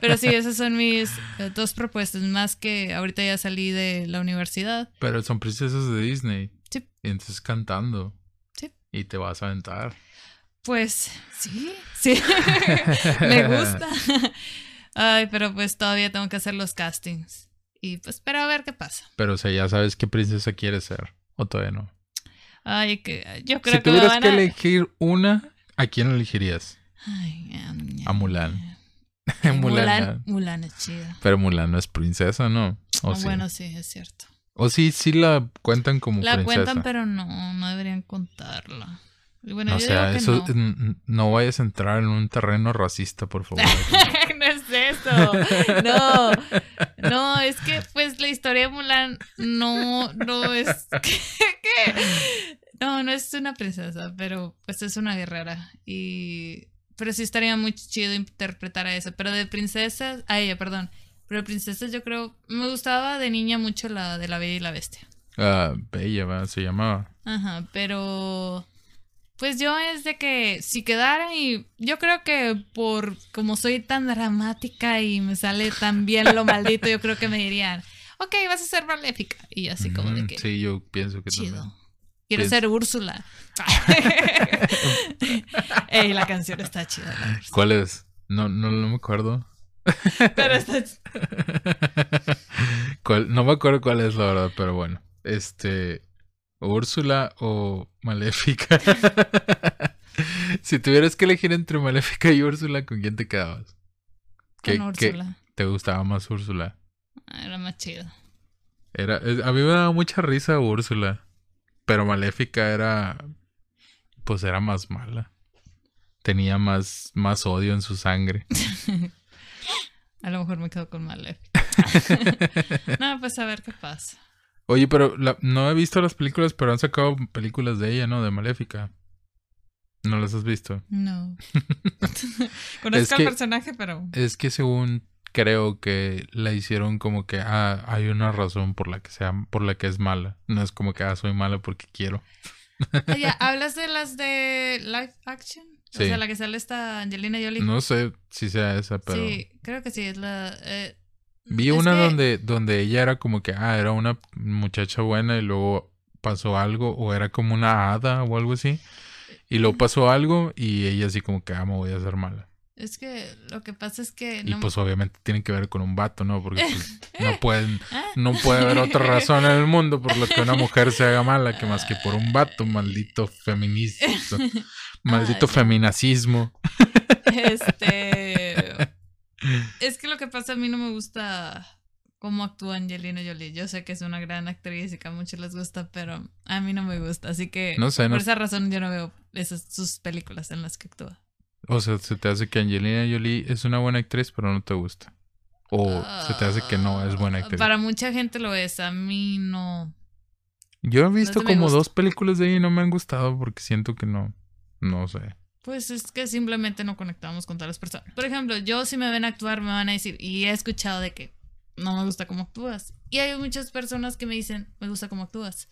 Pero sí, esas son mis eh, dos propuestas, más que ahorita ya salí de la universidad. Pero son princesas de Disney. Sí. Y entonces cantando. Sí. Y te vas a aventar. Pues sí, sí. [laughs] [laughs] Me gusta. Ay, pero pues todavía tengo que hacer los castings. Y pues, pero a ver qué pasa. Pero o sea, ya sabes qué princesa quieres ser. O todavía no. Ay, que yo creo que. Si tuvieras que elegir una, ¿a quién elegirías? a Mulan. [laughs] Mulan, Mulan, es chida. Pero Mulan no es princesa, ¿no? Ah, bueno, sí, es cierto. O sí, sí la cuentan como princesa. La cuentan, pero no, no deberían contarla. Bueno, o sea, eso no. vayas a entrar en un terreno racista, por favor. [laughs] no es eso. No. No, es que pues la historia de Mulan no, no es. [laughs] ¿Qué? No, no es una princesa, pero pues es una guerrera. Y pero sí estaría muy chido interpretar a eso. Pero de princesas, a ella, perdón. Pero de princesas yo creo, me gustaba de niña mucho la de la Bella y la Bestia. Ah, Bella, se llamaba. Ajá, pero pues yo es de que si quedara y yo creo que por como soy tan dramática y me sale tan bien lo maldito, yo creo que me dirían, ok, vas a ser maléfica. Y así como de que... Sí, yo pienso que chido. Quiero ser Úrsula. [laughs] Ey, la canción está chida. ¿Cuál es? No, no, no me acuerdo. pero está [laughs] No me acuerdo cuál es la verdad, pero bueno. Este. Úrsula o Maléfica. [laughs] si tuvieras que elegir entre Maléfica y Úrsula, ¿con quién te quedabas? Con Úrsula. ¿Te gustaba más Úrsula? Ah, era más chido. Era, a mí me daba mucha risa Úrsula. Pero Maléfica era. Pues era más mala. Tenía más, más odio en su sangre. [laughs] a lo mejor me quedo con Maléfica. [laughs] no, pues a ver qué pasa. Oye, pero no he visto las películas, pero han sacado películas de ella, ¿no? De Maléfica. ¿No las has visto? No. [laughs] Conozco al personaje, pero... Es que según creo que la hicieron como que ah, hay una razón por la que sea, por la que es mala. No es como que ah, soy mala porque quiero. Oye, [laughs] ¿hablas de las de live action? Sí. O sea, la que sale esta Angelina Jolie. No sé si sea esa, pero. Sí, creo que sí, es la. Eh, Vi una donde, donde ella era como que, ah, era una muchacha buena y luego pasó algo, o era como una hada o algo así. Y luego pasó algo y ella así como que, ah, me voy a hacer mala. Es que lo que pasa es que... Y pues obviamente tiene que ver con un vato, ¿no? Porque pues, no [laughs] pueden, no puede haber otra razón en el mundo por la que una mujer se haga mala que más que por un vato, maldito feminista. [laughs] Maldito feminacismo. Este... Es que lo que pasa a mí no me gusta cómo actúa Angelina Jolie. Yo sé que es una gran actriz y que a muchos les gusta, pero a mí no me gusta. Así que no sé, por esa razón yo no veo esas, sus películas en las que actúa. O sea, se te hace que Angelina Jolie es una buena actriz, pero no te gusta. O se te hace que no es buena actriz. Para mucha gente lo es, a mí no. Yo he visto como dos películas de ella y no me han gustado porque siento que no. No sé. Pues es que simplemente no conectamos con todas las personas. Por ejemplo, yo si me ven actuar me van a decir, y he escuchado de que no me gusta cómo actúas. Y hay muchas personas que me dicen, me gusta cómo actúas.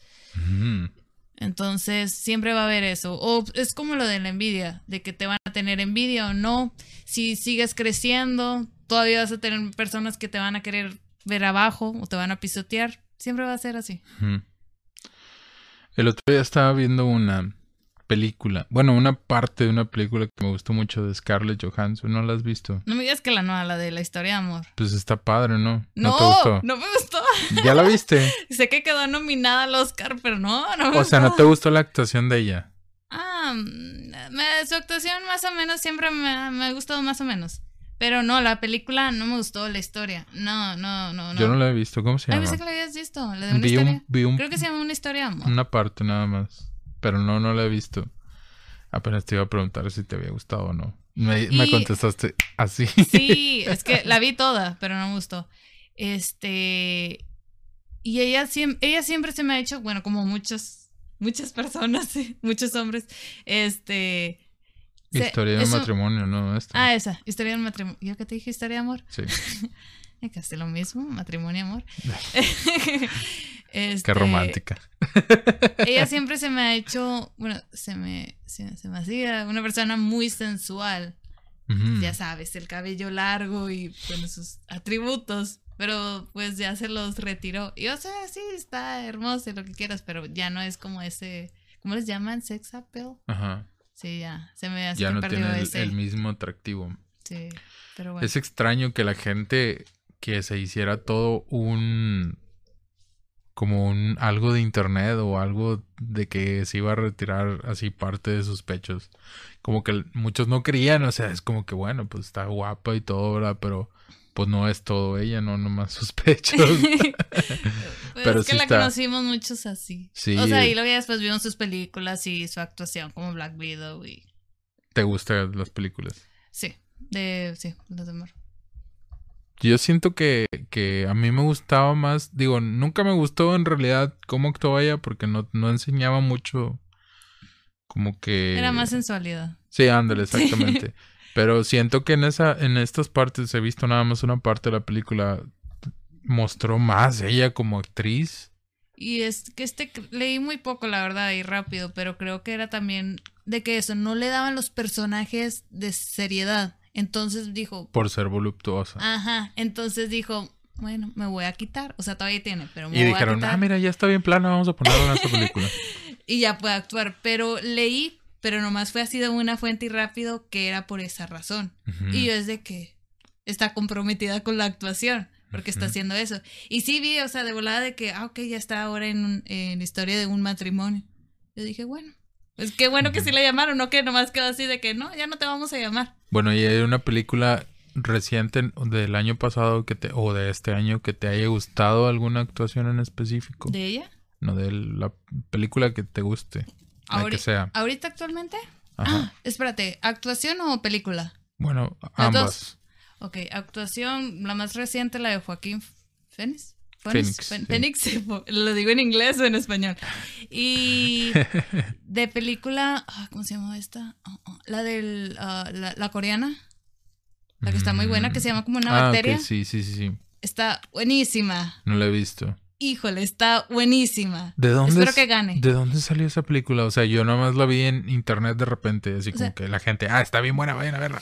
Entonces, siempre va a haber eso. O es como lo de la envidia, de que te van a tener envidia o no. Si sigues creciendo, todavía vas a tener personas que te van a querer ver abajo o te van a pisotear. Siempre va a ser así. El otro día estaba viendo una película, bueno, una parte de una película que me gustó mucho de Scarlett Johansson, ¿no la has visto? No me digas que la nueva, la de la historia de amor. Pues está padre, ¿no? No, no, no me gustó. ¿Ya la viste? [laughs] sé que quedó nominada al Oscar, pero no, no me O sea, ¿no te gustó la actuación de ella? Ah, su actuación más o menos siempre me, me ha gustado más o menos. Pero no, la película no me gustó, la historia. No, no, no, no. Yo no la he visto, ¿cómo se llama? Ay, pensé que la habías visto, la de una historia. Creo que se llama Una historia de amor. Una parte nada más. Pero no, no la he visto. Apenas te iba a preguntar si te había gustado o no. Me, contestaste así. Sí, [laughs] es que la vi toda, pero no me gustó. Este. Y ella, ella siempre se me ha hecho, bueno, como muchas, muchas personas, [laughs] muchos hombres, este. Historia de un matrimonio, ¿no? Ah, esa, historia de un matrimonio. ¿Yo que te dije historia de amor? Sí. [laughs] Casi lo mismo, matrimonio, amor. Este, Qué romántica. Ella siempre se me ha hecho, bueno, se me, se, me hacía una persona muy sensual. Ya sabes, el cabello largo y con sus atributos. Pero pues ya se los retiró. Y o sea, sí, está hermoso y lo que quieras, pero ya no es como ese, ¿cómo les llaman? Sex appeal. Ajá. Sí, ya, se me hace Ya no tiene el, mismo atractivo. Sí, pero bueno. Es extraño que la gente que se hiciera todo un como un algo de internet o algo de que se iba a retirar así parte de sus pechos. Como que muchos no creían, o sea, es como que bueno, pues está guapa y todo, ¿verdad? Pero pues no es todo ella, no nomás sus [laughs] pechos. pues [laughs] Pero es que la conocimos muchos así. Sí. O sea, y luego ya después vimos sus películas y su actuación como Black Widow y... ¿Te gustan las películas? Sí, de... sí, las de amor. Yo siento que, que a mí me gustaba más, digo, nunca me gustó en realidad cómo actuaba ella porque no, no enseñaba mucho como que... Era más sensualidad. Sí, ándale, exactamente. [laughs] Pero siento que en esa, en estas partes he visto nada más una parte de la película mostró más ella como actriz. Y es que este leí muy poco, la verdad, y rápido, pero creo que era también de que eso, no le daban los personajes de seriedad. Entonces dijo... Por ser voluptuosa. Ajá, entonces dijo, bueno, me voy a quitar. O sea, todavía tiene, pero me y voy dijeron, a quitar. ah, mira, ya está bien plana, vamos a ponerlo en esta película. [laughs] y ya puede actuar. Pero leí, pero nomás fue así de una fuente y rápido que era por esa razón. Y yo es de que está comprometida con la actuación, porque está haciendo eso. Y sí vi, o sea, de volada de que, ah, ok, ya está ahora en, en historia de un matrimonio. Yo dije, bueno, pues qué bueno que sí le llamaron, no que nomás quedó así de que no, ya no te vamos a llamar. Bueno, y hay una película reciente del año pasado que te, o de este año que te haya gustado alguna actuación en específico. ¿De ella? No, de la película que te guste. La que sea. ¿Ahorita actualmente? Ah, espérate, ¿actuación o película? Bueno, ambas. Ok, actuación, la más reciente, la de Joaquín Fénix. Phoenix. Phoenix, [laughs] lo digo en inglés o en español. Y [laughs] de película, ah, ¿cómo se llama esta? Oh, oh, la de ah, la, coreana. La que está muy buena, que se llama como una ah, bacteria. sí, sí, sí, sí. Está buenísima. No la he visto. Híjole, está buenísima. ¿De dónde? Espero que gane. ¿De dónde salió esa película? O sea, yo nomás la vi en internet de repente, así como que la gente, ah, está bien buena, vayan a verla.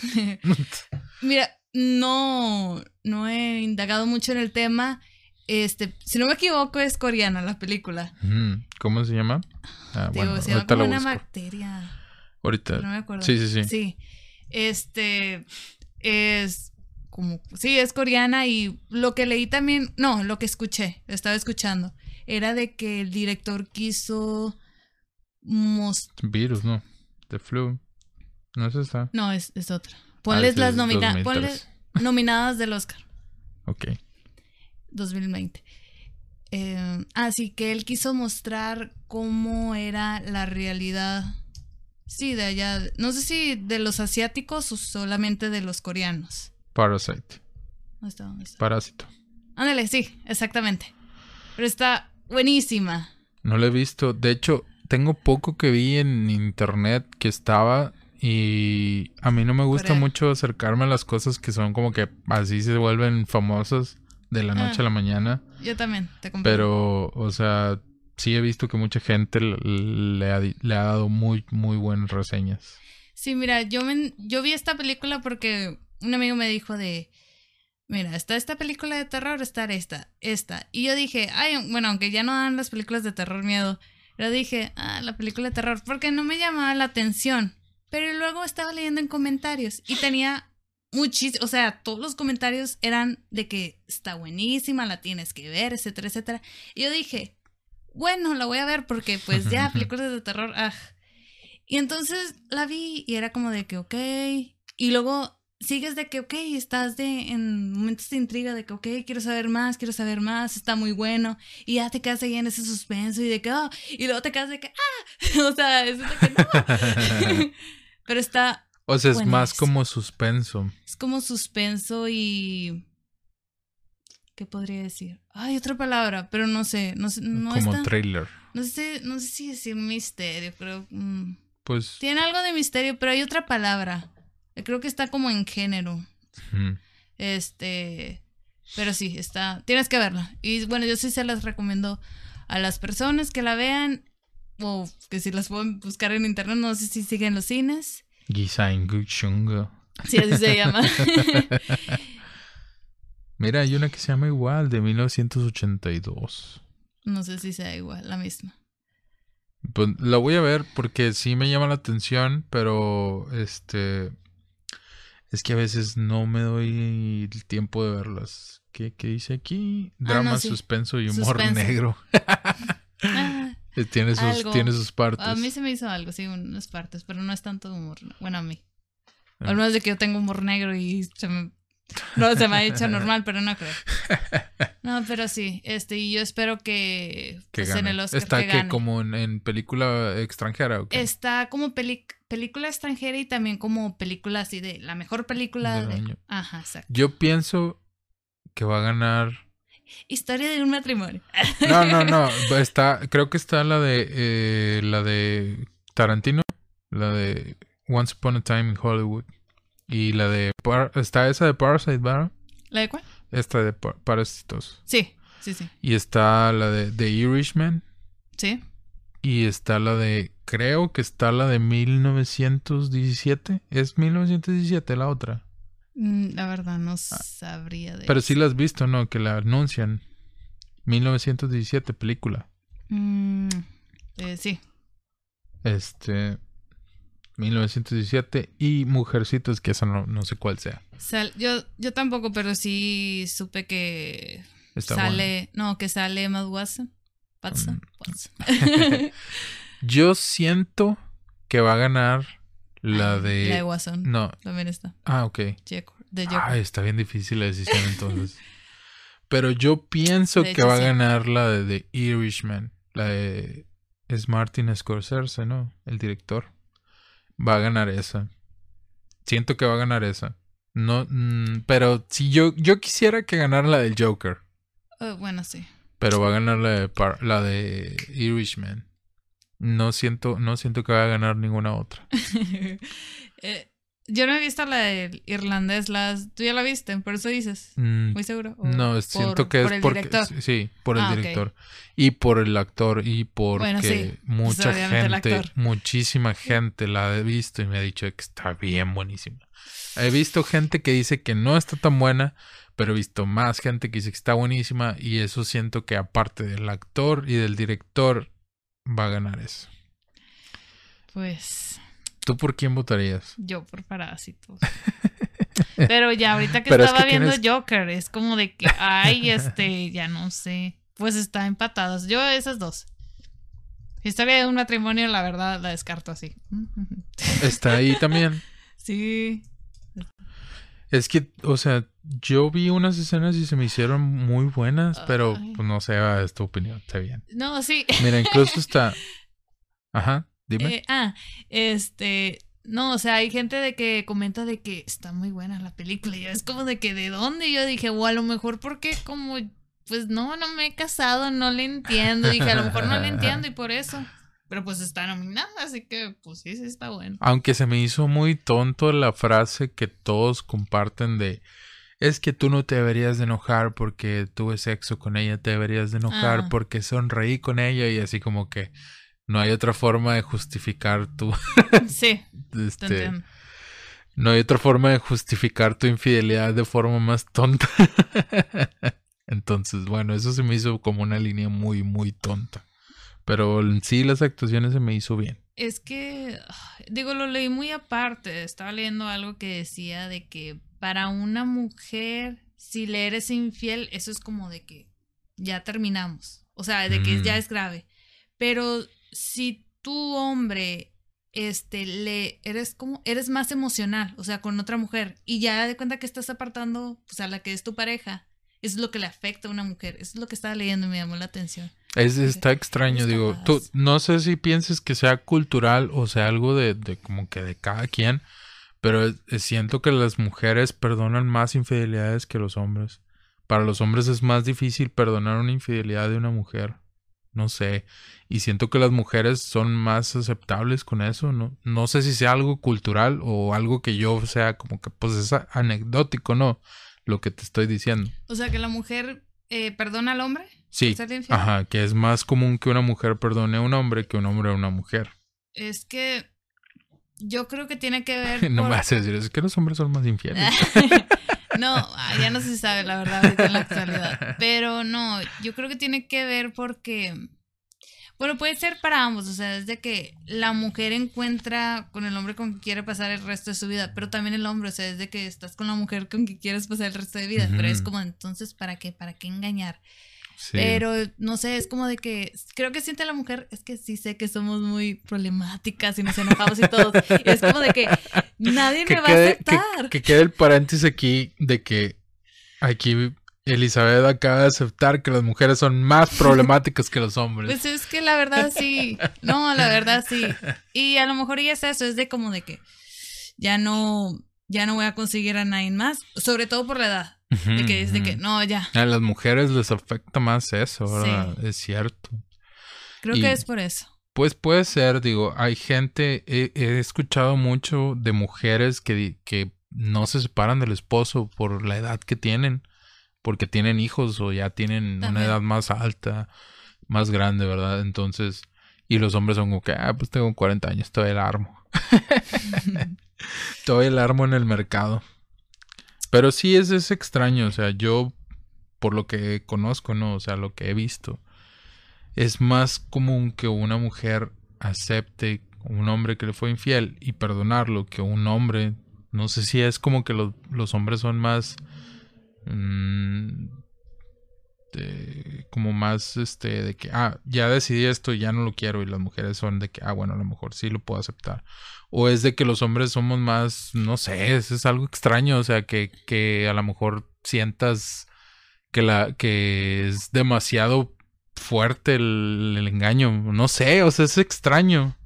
[laughs] Mira, no, no he indagado mucho en el tema. Este, si no me equivoco, es coreana la película. ¿Cómo se llama? Ah, bueno, se llama como una bacteria. Ahorita. No me acuerdo. Sí, sí, sí. Sí. Este es como sí, es coreana y lo que leí también, no, lo que escuché, estaba escuchando, era de que el director quiso mostrar virus, no, The flu. No es esta. No, es, es otra. Ponles ah, las nominadas del Oscar. Ok. 2020. Eh, así que él quiso mostrar cómo era la realidad, sí, de allá, no sé si de los asiáticos o solamente de los coreanos. Parasite. ¿Dónde está? ¿Dónde está? Parásito. Ándale, sí, exactamente. Pero está buenísima. No la he visto. De hecho, tengo poco que vi en internet que estaba y a mí no me gusta mucho acercarme a las cosas que son como que así se vuelven famosas de la noche a la ah, mañana. Yo también, te comprendo. Pero, o sea, sí he visto que mucha gente le ha, le ha dado muy, muy buenas reseñas. Sí, mira, yo, me, yo vi esta película porque un amigo me dijo de, mira, está esta película de terror, está esta, esta. Y yo dije, ay, bueno, aunque ya no dan las películas de terror miedo, pero dije, ah, la película de terror, porque no me llamaba la atención. Pero luego estaba leyendo en comentarios y tenía muchísimo, o sea, todos los comentarios eran de que está buenísima, la tienes que ver, etcétera, etcétera. Y yo dije, bueno, la voy a ver porque pues [laughs] ya, películas de terror, ah. Y entonces la vi y era como de que, ok. Y luego sigues de que, ok, estás de, en momentos de intriga de que, ok, quiero saber más, quiero saber más, está muy bueno. Y ya te quedas ahí en ese suspenso y de que, oh, y luego te quedas de que, ah, [laughs] o sea, es de que no. [laughs] Pero está o sea, es más como suspenso. Es como suspenso y. ¿Qué podría decir? Ay, otra palabra, pero no sé. No, no como trailer. No sé, no sé si decir misterio, pero. Mm, pues. Tiene algo de misterio, pero hay otra palabra. Creo que está como en género. Este. Pero sí, está. Tienes que verla. Y bueno, yo sí se las recomiendo a las personas que la vean. O que si las pueden buscar en internet, no sé si siguen los cines. Gisainguchungo. Sí, así se llama. [laughs] Mira, hay una que se llama igual, de 1982. No sé si sea igual, la misma. Pues la voy a ver porque sí me llama la atención, pero este. Es que a veces no me doy el tiempo de verlas. ¿Qué, qué dice aquí? Ah, Drama, suspenso y humor negro. [laughs] [laughs] ah, tiene sus, tiene sus partes. A mí se me hizo algo, sí, unas partes, pero no es tanto humor. Bueno, a mí. Al menos de que yo tengo humor negro y se me... No, se me ha hecho [laughs] normal, pero no creo. [laughs] No, pero sí, este, y yo espero que, que pues, en el Oscar ¿Está que, como en, película extranjera o Está como película extranjera y también como película así de la mejor película de... Ajá, exacto. Yo pienso que va a ganar Historia de un matrimonio. No, no, no. Está, creo que está la de eh, la de Tarantino, la de Once Upon a Time in Hollywood y la de está esa de Parasite, ¿verdad? ¿La de cuál? Esta de Parásitos. Sí, sí, sí. Y está la de The Irishman. Sí. Y está la de creo que está la de 1917. Es 1917 la otra. Mm, la verdad, no ah. sabría de Pero sí la has visto, ¿no? Que la anuncian. 1917, película. Mm, eh, sí. Este. 1917 y Mujercitos, que esa no, sé cuál sea. yo, yo tampoco, pero sí supe que sale. No, que sale Emma Watson. Watson. Mm. [laughs] yo siento que va a ganar la de. La de. No. También está. Ah, ok. Ah, está bien difícil la decisión entonces. [laughs] Pero yo pienso que va a ganar la de The Irishman. La de. Es Martin Scorsese, ¿no? El director. Va a ganar esa. Siento que va a ganar esa. No, mm, pero si yo, yo quisiera que ganara la del Joker. Uh, bueno, sí. Pero va a ganar la de, la de Irishman. No siento, no siento que vaya a ganar ninguna otra. [laughs] eh, yo no he visto la del irlandés, las, tú ya la viste, por eso dices. Mm, Muy seguro. No, siento que es por porque sí, por el ah, director y por el actor y porque mucha gente, muchísima gente la ha visto y me ha dicho que está bien buenísima. He visto gente que dice que no está tan buena, pero he visto más gente que dice que está buenísima y eso siento que aparte del actor y del director va a ganar eso. Pues ¿Tú por quién votarías? Yo por Parásitos. [laughs] Pero ya ahorita que estaba viendo Joker, es como de que, ay, este, ya no sé. Pues está empatadas. Yo esas dos. Historia de un matrimonio, la verdad, la descarto así. Está ahí también. [laughs] Sí. Es que, o sea, yo vi unas escenas y se me hicieron muy buenas, pero pues, no sé, es tu opinión, está bien. No, sí. Mira, incluso [laughs] está. Ajá. Dime. Eh, ah, este, no, o sea, hay gente de que comenta de que está muy buena la película. Y es como de que de dónde. Yo dije, o a lo mejor porque como, pues no, no me he casado, no le entiendo. Dije, a lo mejor no le entiendo y por eso. Pero pues está nominada, así que pues sí, sí está bueno. Aunque se me hizo muy tonto la frase que todos comparten de es que tú no te deberías de enojar porque tuve sexo con ella, te deberías de enojar ah. porque sonreí con ella y así como que no hay otra forma de justificar tu. [laughs] sí. [laughs] este, no hay otra forma de justificar tu infidelidad de forma más tonta. [laughs] Entonces, bueno, eso se me hizo como una línea muy, muy tonta. Pero en sí las actuaciones se me hizo bien. Es que, digo, lo leí muy aparte. Estaba leyendo algo que decía de que para una mujer, si le eres infiel, eso es como de que ya terminamos. O sea, de que ya mm. es grave. Pero si tu hombre este le eres como eres más emocional, o sea, con otra mujer y ya de cuenta que estás apartando pues a la que es tu pareja, es lo que le afecta a una mujer. Eso es lo que estaba leyendo y me llamó la atención. Es, está extraño, digo, tú no sé si pienses que sea cultural o sea algo de, de como que de cada quien, pero siento que las mujeres perdonan más infidelidades que los hombres. Para los hombres es más difícil perdonar una infidelidad de una mujer no sé. Y siento que las mujeres son más aceptables con eso, ¿no? No sé si sea algo cultural o algo que yo sea como que pues es anecdótico, ¿no? Lo que te estoy diciendo. O sea, que la mujer eh, perdona al hombre. Sí. Ajá, que es más común que una mujer perdone a un hombre que un hombre a una mujer. Es que yo creo que tiene que ver. [laughs] no me vas a decir, es que los hombres son más infieles. [laughs] No, ah, ya no se sabe la verdad ahorita en la actualidad. Pero no, yo creo que tiene que ver porque. Bueno, puede ser para ambos, o sea, desde que la mujer encuentra con el hombre con que quiere pasar el resto de su vida, pero también el hombre, o sea, desde que estás con la mujer con que quieres pasar el resto de vida, pero es como entonces, ¿para qué? ¿Para qué engañar? Pero no sé, es como de que creo que siente la mujer, es que sí sé que somos muy problemáticas y nos enojamos y todo. es como de que nadie me va a aceptar. Que, quede el paréntesis aquí de que aquí Elizabeth acaba de aceptar que las mujeres son más problemáticas que los hombres. Pues es que la verdad sí. No, la verdad sí. Y a lo mejor ya es eso, es de como de que ya no, ya no voy a conseguir a nadie más, sobre todo por la edad de que es de que no, ya. A las mujeres les afecta más eso, ¿verdad? Es cierto. Creo que es por eso. Pues puede ser, digo, hay gente, he, escuchado mucho de mujeres que, que no se separan del esposo por la edad que tienen, porque tienen hijos o ya tienen una edad más alta, más grande, ¿verdad? Entonces, y los hombres son como que, ah, pues tengo 40 años, todavía el armo. [laughs] [laughs] todavía el armo en el mercado. Pero sí es, es extraño, o sea, yo por lo que conozco, ¿no? O sea, lo que he visto, es más común que una mujer acepte un hombre que le fue infiel y perdonarlo que un hombre, no sé si es como que los hombres son más... Mm, como más este de que ah ya decidí esto y ya no lo quiero y las mujeres son de que ah bueno a lo mejor sí lo puedo aceptar o es de que los hombres somos más, no sé, es, es algo extraño, o sea, que, que a lo mejor sientas que, la, que es demasiado fuerte el, engaño, no sé, o sea, es extraño.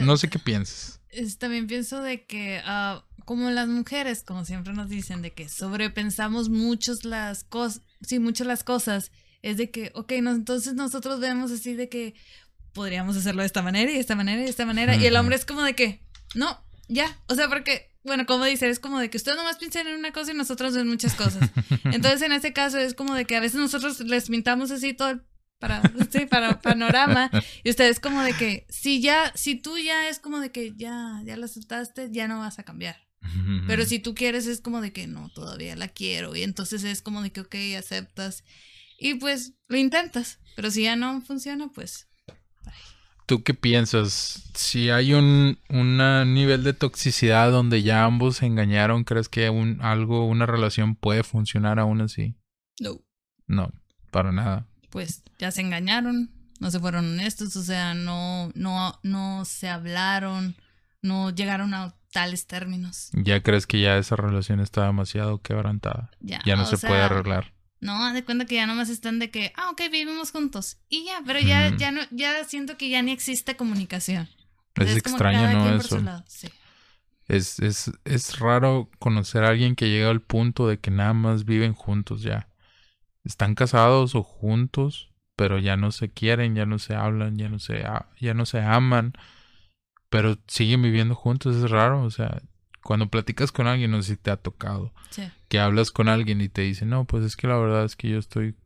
No sé qué piensas. también pienso de que, uh, como las mujeres, como siempre nos dicen, de que sobrepensamos muchas las cosas, sí, muchas las cosas, es de que, ok, entonces nosotros vemos así de que podríamos hacerlo de esta manera y de esta manera y de esta manera. Y el hombre es como de que, no, ya. O sea, porque, bueno, como dice, es como de que usted nomás piensa en una cosa y nosotros en muchas cosas. [laughs] Entonces, en este caso, es como de que a veces nosotros les pintamos así todo para, sí, para panorama. Y ustedes como de que, si ya, si tú ya es como de que ya, ya lo aceptaste, ya no vas a cambiar. Pero si tú quieres es como de que no, todavía la quiero. Y entonces es como de que, ok, aceptas. Y pues lo intentas. Pero si ya no funciona, pues... ¿Tú qué piensas? Si hay un nivel de toxicidad donde ya ambos se engañaron, ¿crees que un, algo, una relación puede funcionar aún así? No. No, para nada. Pues ya se engañaron, no se fueron honestos, o sea, no, no, no se hablaron, no llegaron a tales términos. ¿Ya crees que ya esa relación está demasiado quebrantada? Ya, ya no se puede arreglar. No, de cuenta que ya nomás están de que, ah, ok, vivimos juntos. Y ya, pero ya, ya no, ya siento que ya ni existe comunicación. Es, extraño, ¿no? Eso. Es, es, es raro conocer a alguien que llega al punto de que nada más viven juntos ya. Están casados o juntos, pero ya no se quieren, ya no se hablan, ya no se, ya no se aman, pero siguen viviendo juntos. Es raro, o sea, cuando platicas con alguien, no sé si te ha tocado, que hablas con alguien y te dicen, no, pues es que la verdad es que yo estoy...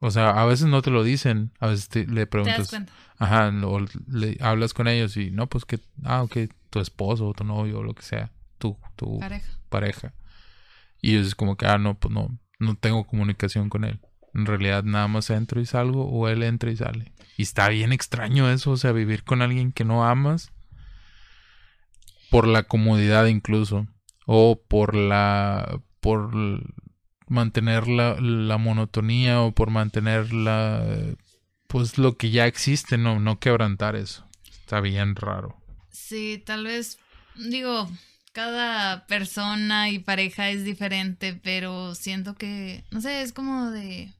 O sea, a veces no te lo dicen, a veces te, le preguntas... ¿Te Ajá, o le hablas con ellos y no, pues que, ah, ok, tu esposo o tu novio o lo que sea, tu, tu pareja. pareja. Y es como que, ah, no, pues no, no tengo comunicación con él. En realidad nada más entro y salgo o él entra y sale. Y está bien extraño eso, o sea, vivir con alguien que no amas por la comodidad incluso o por la por mantener la, la monotonía o por mantener la pues lo que ya existe, no no quebrantar eso. Está bien raro. Sí, tal vez digo, cada persona y pareja es diferente, pero siento que no sé, es como de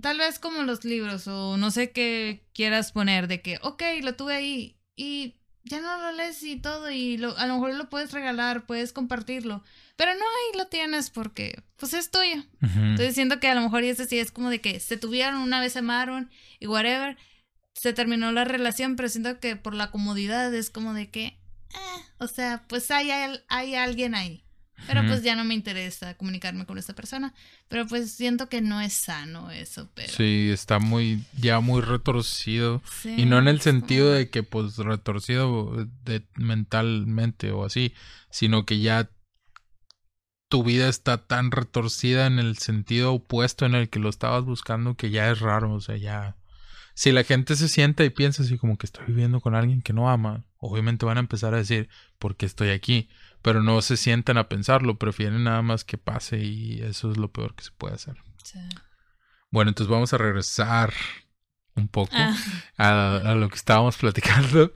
tal vez como los libros o no sé qué quieras poner de que, ok, lo tuve ahí y ya no lo lees y todo y lo, a lo mejor lo puedes regalar, puedes compartirlo, pero no ahí lo tienes porque pues es tuyo. Entonces siento que a lo mejor y ese sí es como de que se tuvieron, una vez se amaron y whatever, se terminó la relación, pero siento que por la comodidad es como de que, eh, o sea, pues hay, hay alguien ahí. Pero pues ya no me interesa comunicarme con esta persona. Pero pues siento que no es sano eso. Pero... Sí, está muy, ya muy retorcido. y no en el sentido de que pues retorcido de, mentalmente o así, sino que ya tu vida está tan retorcida en el sentido opuesto en el que lo estabas buscando que ya es raro. O sea, ya... Si la gente se sienta y piensa así como que estoy viviendo con alguien que no ama, obviamente van a empezar a decir, ¿por qué estoy aquí? Pero no se sientan a pensarlo, prefieren nada más que pase y eso es lo peor que se puede hacer. Bueno, entonces vamos a regresar un poco ah. a, lo que estábamos [laughs] platicando,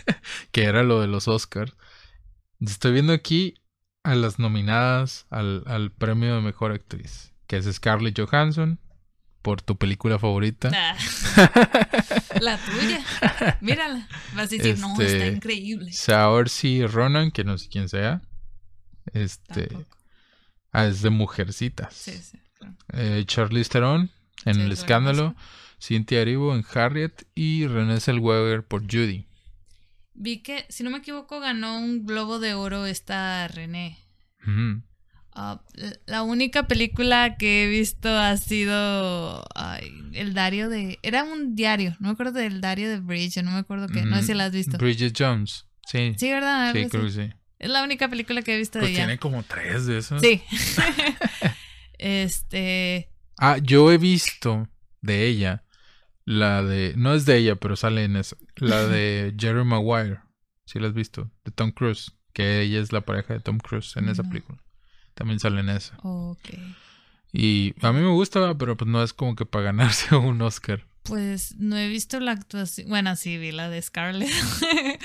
[laughs] que era lo de los Oscars. Estoy viendo aquí a las nominadas al, al premio de mejor actriz, que es Scarlett Johansson, por tu película favorita. [laughs] La tuya. Mírala. Vas a decir, no, está este, increíble. Saoirse Ronan, que no sé quién sea. Este. Ah, es de Mujercitas. Sí, sí. Eh, Charlize Theron en El Escándalo. Cynthia Erivo en Harriet. Y Renée Zellweger por Judy. Vi que, si no me equivoco, ganó un Globo de Oro esta René. Ah, la única película que he visto ha sido el diario de... Era un diario, no me acuerdo del diario de Bridget, no me acuerdo qué, no sé si la has visto. Bridget Jones, sí. Sí, ¿verdad? Sí, creo que sí. Es la única película que he visto de pues ella. Tiene como tres de esos. Sí. [laughs] [laughs] este... Ah, yo he visto de ella la de... No es de ella, pero sale en esa. La de [laughs] Jerry Maguire. Sí la has visto. De Tom Cruise. Que ella es la pareja de Tom Cruise en esa película. También sale en eso. Ok. Y a mí me gusta, pero pues no es como que para ganarse [laughs] un Oscar. Pues no he visto la actuación. Bueno, sí, vi la de Scarlett. [laughs]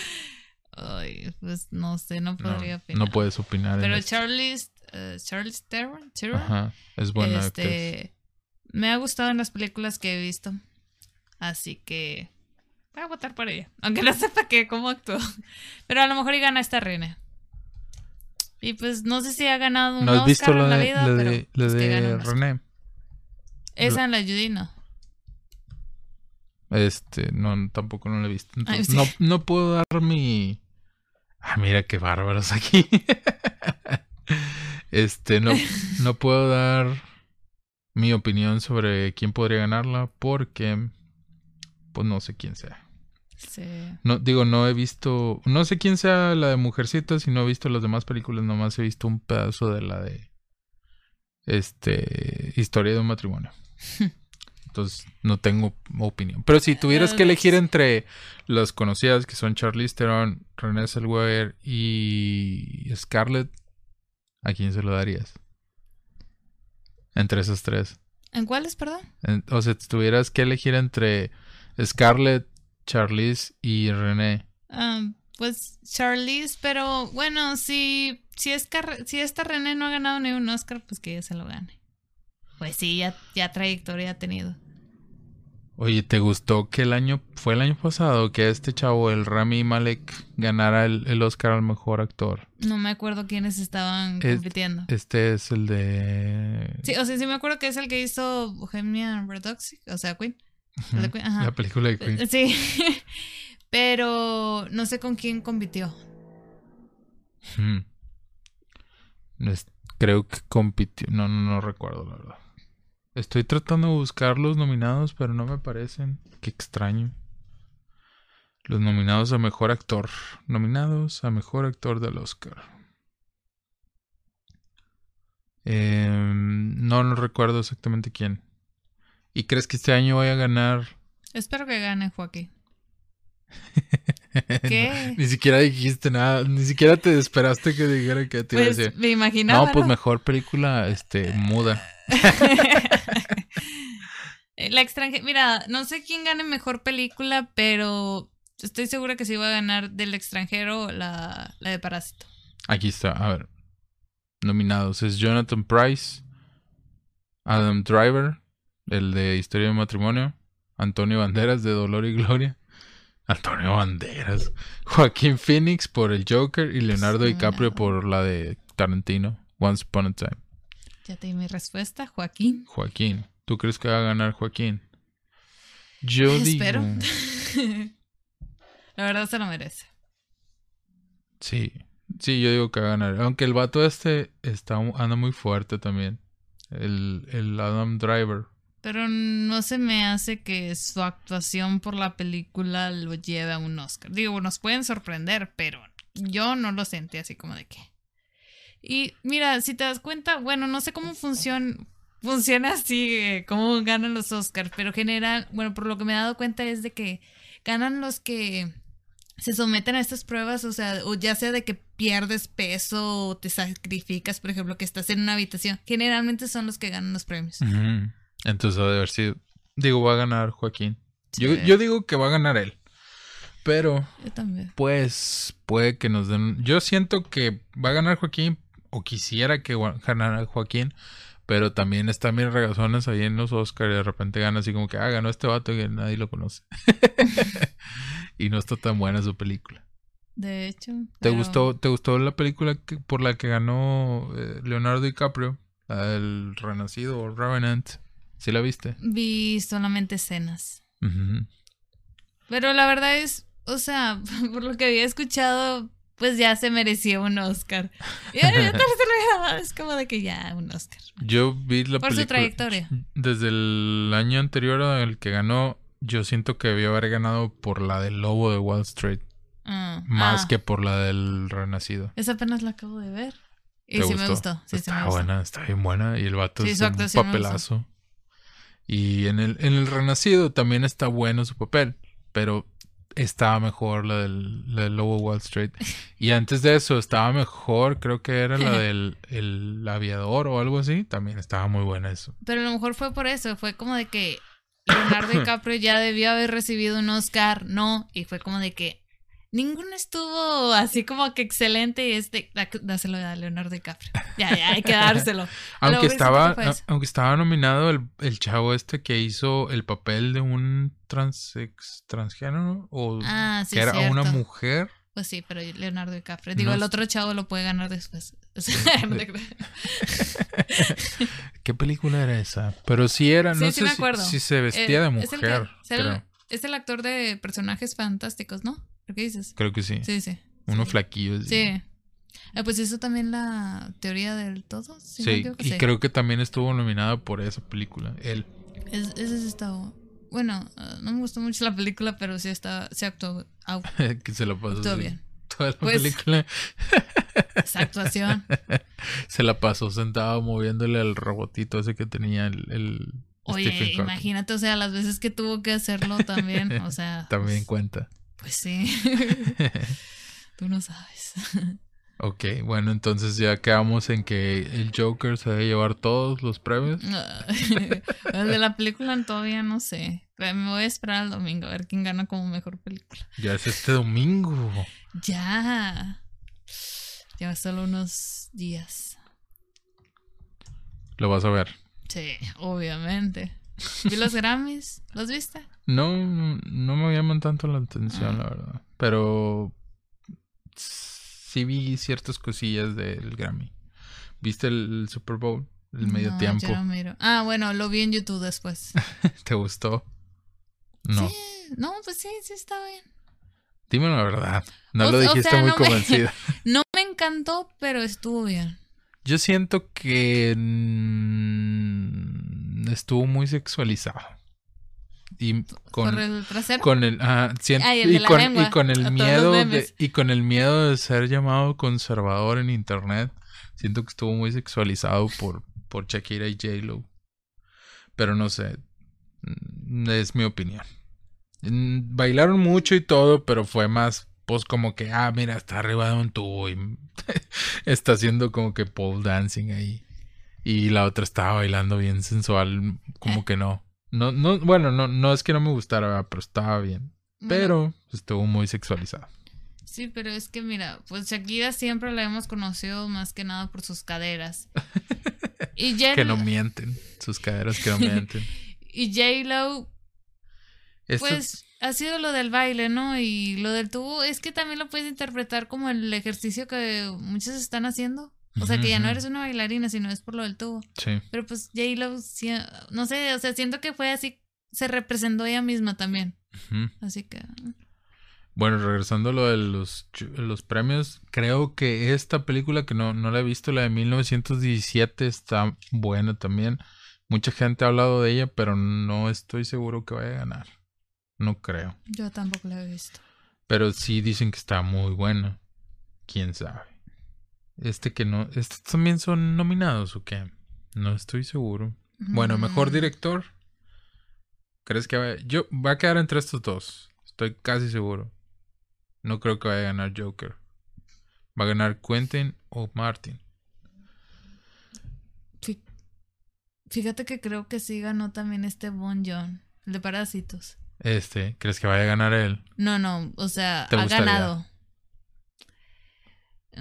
Ay, pues no sé, no podría opinar. No puedes opinar. Pero Charlize, uh, Charlize Theron, Ajá, es buena este, Me ha gustado en las películas que he visto. Así que voy a votar por ella. Aunque no [laughs] sepa qué, cómo actuó. Pero a lo mejor y gana esta reina. Y pues no sé si ha ganado un ¿No has visto lo de, la vida, de, René? Esa en la Judy no. Este, no, tampoco no la he visto. Entonces, no, no puedo dar mi. Ah, mira qué bárbaros aquí. [laughs] este, no, [laughs] no puedo dar mi opinión sobre quién podría ganarla porque. Pues no sé quién sea. Sí. No, digo, no he visto. No sé quién sea la de Mujercitas y no he visto las demás películas. Nomás he visto un pedazo de la de. Este. Historia de un matrimonio. [laughs] Entonces, no tengo opinión. Pero si tuvieras que elegir entre las conocidas que son Charlize Theron, Renée Zellweger y Scarlett, ¿a quién se lo darías? Entre esas tres. ¿En cuáles, perdón? o sea, si tuvieras que elegir entre Scarlett, Charlize y René. Um, pues Charlize, pero bueno, si, si, es si esta René no ha ganado ni un Oscar, pues que ella se lo gane. Pues sí, ya, ya trayectoria ha tenido. Oye, ¿te gustó que el año, fue el año pasado, que este chavo, el Rami Malek, ganara el, Oscar al mejor actor? No me acuerdo quiénes estaban compitiendo. Este es el de... Sí, o sea, sí me acuerdo que es el que hizo Bohemian Rhapsody, o sea, Queen. La película de Queen. Sí. [laughs] Pero no sé con quién compitió. Creo que compitió. No, no, no recuerdo, la verdad. Estoy tratando de buscar los nominados, pero no me parecen. Qué extraño. Los nominados a mejor actor. Nominados a mejor actor del Oscar. Em, no, no recuerdo exactamente quién. ¿Y crees que este año vaya a ganar? Espero que gane Joaquín. [laughs] ¿Qué? ni siquiera dijiste nada, ni siquiera te esperaste que dijera que te iba a pues, decir. Me imaginaba. No, pues mejor película este muda. [laughs] La extranjera, mira, no sé quién gane mejor película, pero estoy segura que sí va a ganar del extranjero la, la de Parásito. Aquí está, a ver. Nominados es Jonathan Price, Adam Driver, el de Historia de Matrimonio, Antonio Banderas de Dolor y Gloria, Antonio Banderas, Joaquín Phoenix por el Joker y Leonardo DiCaprio por la de Tarantino, Once Upon a Time. Ya te di mi respuesta, Joaquín. Joaquín. ¿Tú crees que va a ganar Joaquín? Yo Espero. [laughs] la verdad se lo merece. Sí. Sí, yo digo que va a ganar. Aunque el vato este está, anda muy fuerte también. El, el Adam Driver. Pero no se me hace que su actuación por la película lo lleve a un Oscar. Digo, nos pueden sorprender, pero yo no lo sentí así como de que. Y mira, si te das cuenta, bueno, no sé cómo funciona, funciona así, eh, cómo ganan los Oscars, pero general, bueno, por lo que me he dado cuenta es de que ganan los que se someten a estas pruebas, o sea, o ya sea de que pierdes peso o te sacrificas, por ejemplo, que estás en una habitación, generalmente son los que ganan los premios. Entonces, a ver si digo, va a ganar Joaquín. Yo, yo digo que va a ganar él. Pero, yo también. pues, puede que nos den. Yo siento que va a ganar Joaquín, o quisiera que ganara Joaquín, pero también están mis regazones ahí en los Oscars y de repente gana así como que, ah, ganó este vato que nadie lo conoce. [laughs] y no está tan buena su película. De hecho. ¿Te gustó, te gustó la película por la que ganó eh, Leonardo DiCaprio? El Renacido o Revenant. ¿Sí la viste? Vi solamente escenas. Pero la verdad es, o sea, [laughs] por lo que había escuchado, pues ya se merecía un Oscar. Y [laughs] es como de que ya, un Oscar. Yo vi la Por su trayectoria. Desde el año anterior al que ganó, yo siento que debió haber ganado por la del Lobo de Wall Street. Ah, más ah. que por la del Renacido. Esa apenas la acabo de ver. Y sí me gustó. Sí, está me buena, está bien buena. Y el vato es un papelazo. Y en el, en el Renacido también está bueno su papel, pero estaba mejor la del, la Lobo Wall Street. Y antes de eso estaba mejor, creo que era la [laughs] del el aviador o algo así. También estaba muy buena eso. Pero a lo mejor fue por eso, fue como de que Leonardo [laughs] DiCaprio ya debió haber recibido un Oscar, no, y fue como de que Ninguno estuvo así como que excelente y este, dáselo a Leonardo DiCaprio. Ya, ya, hay que dárselo. [laughs] aunque estaba, aunque estaba nominado el, el, chavo este que hizo el papel de un transex, transgénero o ah, que era una mujer. Pues sí, pero Leonardo DiCaprio. Digo, el otro chavo lo puede ganar después. [laughs] [laughs] ¿Qué película era esa? Pero si era, no sé si, se vestía de eh, mujer. Es el, actor de personajes fantásticos, ¿no? ¿Qué dices? Creo que sí. Sí, sí. Uno flaquillo. Sí. Ah, pues hizo también la teoría del todo. sí, y creo que también estuvo nominado por esa película, él. Es, ese estaba. Bueno, ah, no me gustó mucho la película, pero sí está, se actuó. [laughs] que se lo pasó. Todo bien. Toda la pues, película. [laughs] esa actuación. [laughs] se la pasó sentado moviéndole al robotito ese que tenía el. el Oye, imagínate, o sea, las veces que tuvo que hacerlo también, o sea. también pues, cuenta. Pues sí. [laughs] Tú no sabes. [laughs] Ok, bueno, entonces ya quedamos en que el Joker se debe llevar todos los premios. el [laughs] de la película todavía no sé. Me voy a esperar al domingo a ver quién gana como mejor película. Ya es este domingo. Ya. Lleva solo unos días. ¿Lo vas a ver? Sí, obviamente. ¿Y los Grammys? ¿Los viste? No, no me llaman tanto la atención, la verdad. Pero sí vi ciertas cosillas del Grammy. ¿Viste el, Super Bowl? El medio tiempo. Ah, bueno, lo vi en YouTube después. [laughs] ¿Te gustó? No. Sí, no, pues sí, sí está bien. Dime la verdad. No lo dijiste muy convencida. [laughs] no me encantó, pero estuvo bien. Yo siento que estuvo muy sexualizado y con, el trasero? con el ah, y, con, el miedo de, y con el miedo de ser llamado conservador en internet. Siento que estuvo muy sexualizado por por Shakira y J Lo pero no sé mm, es mi opinión. Mm, bailaron mucho y todo pero fue más pues como que ah mira está arriba de un tubo y [laughs] está haciendo como que pole dancing ahí. Y la otra estaba bailando bien sensual como eh. que no no, no, bueno, no, no es que no me gustara, pero estaba bien. Pero estuvo muy sexualizado. Sí, pero es que mira, pues Shakira siempre la hemos conocido más que nada por sus caderas. [laughs] y Que no mienten, sus caderas que no [laughs] mienten. y J-Lo, pues ha sido lo del baile, ¿no? Y lo del tubo, es que también lo puedes interpretar como el ejercicio que muchos están haciendo. O sea, que ya no eres una bailarina, sino es por lo del tubo. Sí. Pero pues J-Lo, no sé, o sea, siento que fue así, se representó ella misma también. Así que... Bueno, regresando a lo de los, los premios, creo que esta película que no, no la he visto, la de 1917, está buena también. Mucha gente ha hablado de ella, pero no estoy seguro que vaya a ganar. No creo. Yo tampoco la he visto. Pero sí dicen que está muy buena. ¿Quién sabe? Este que no. ¿Estos también son nominados o qué? No estoy seguro. Bueno, mejor mm. director. ¿Crees que va Yo va a quedar entre estos dos. Estoy casi seguro. No creo que vaya a ganar Joker. Va a ganar Quentin o Martin. Fíjate que creo que sí ganó también este Bon John, el de Parásitos. Este, ¿crees que vaya a ganar él? No, no, o sea, ha ganado.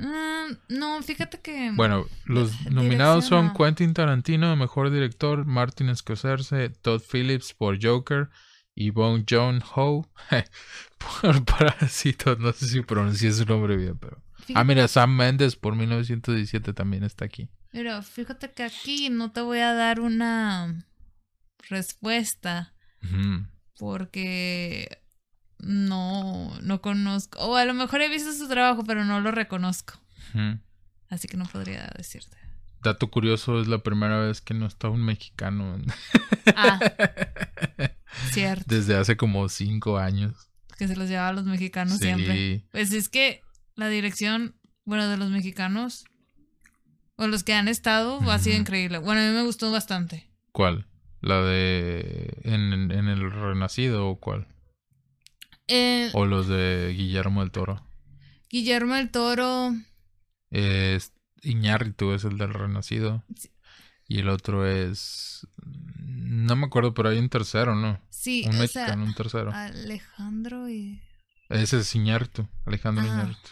Mm, no, fíjate que. Bueno, los nominados son Quentin Tarantino, mejor director, Martin Scorsese, Todd Phillips por Joker y Bong Joon Ho [laughs] por Parásitos. No sé si pronuncié su nombre bien, pero. Ah, mira, Sam Mendes por 1917 también está aquí. Pero fíjate que aquí no te voy a dar una respuesta. Porque no, no conozco. O a lo mejor he visto su trabajo, pero no lo reconozco. Así que no podría decirte. Dato curioso, es la primera vez que no está un mexicano. Ah, [laughs] cierto. Desde hace como cinco años. Que se los llevaba a los mexicanos siempre. Pues es que la dirección, bueno, de los mexicanos, o los que han estado, ha sido increíble. Bueno, a mí me gustó bastante. ¿Cuál? ¿La de en, en el Renacido o cuál? Eh, o los de Guillermo del Toro. Guillermo del Toro. Es Iñárritu es el del Renacido. Y el otro es. No me acuerdo, pero hay un tercero, ¿no? Sí, un mexicano, un tercero. Alejandro y. Ese es Iñárritu, Alejandro Iñárritu.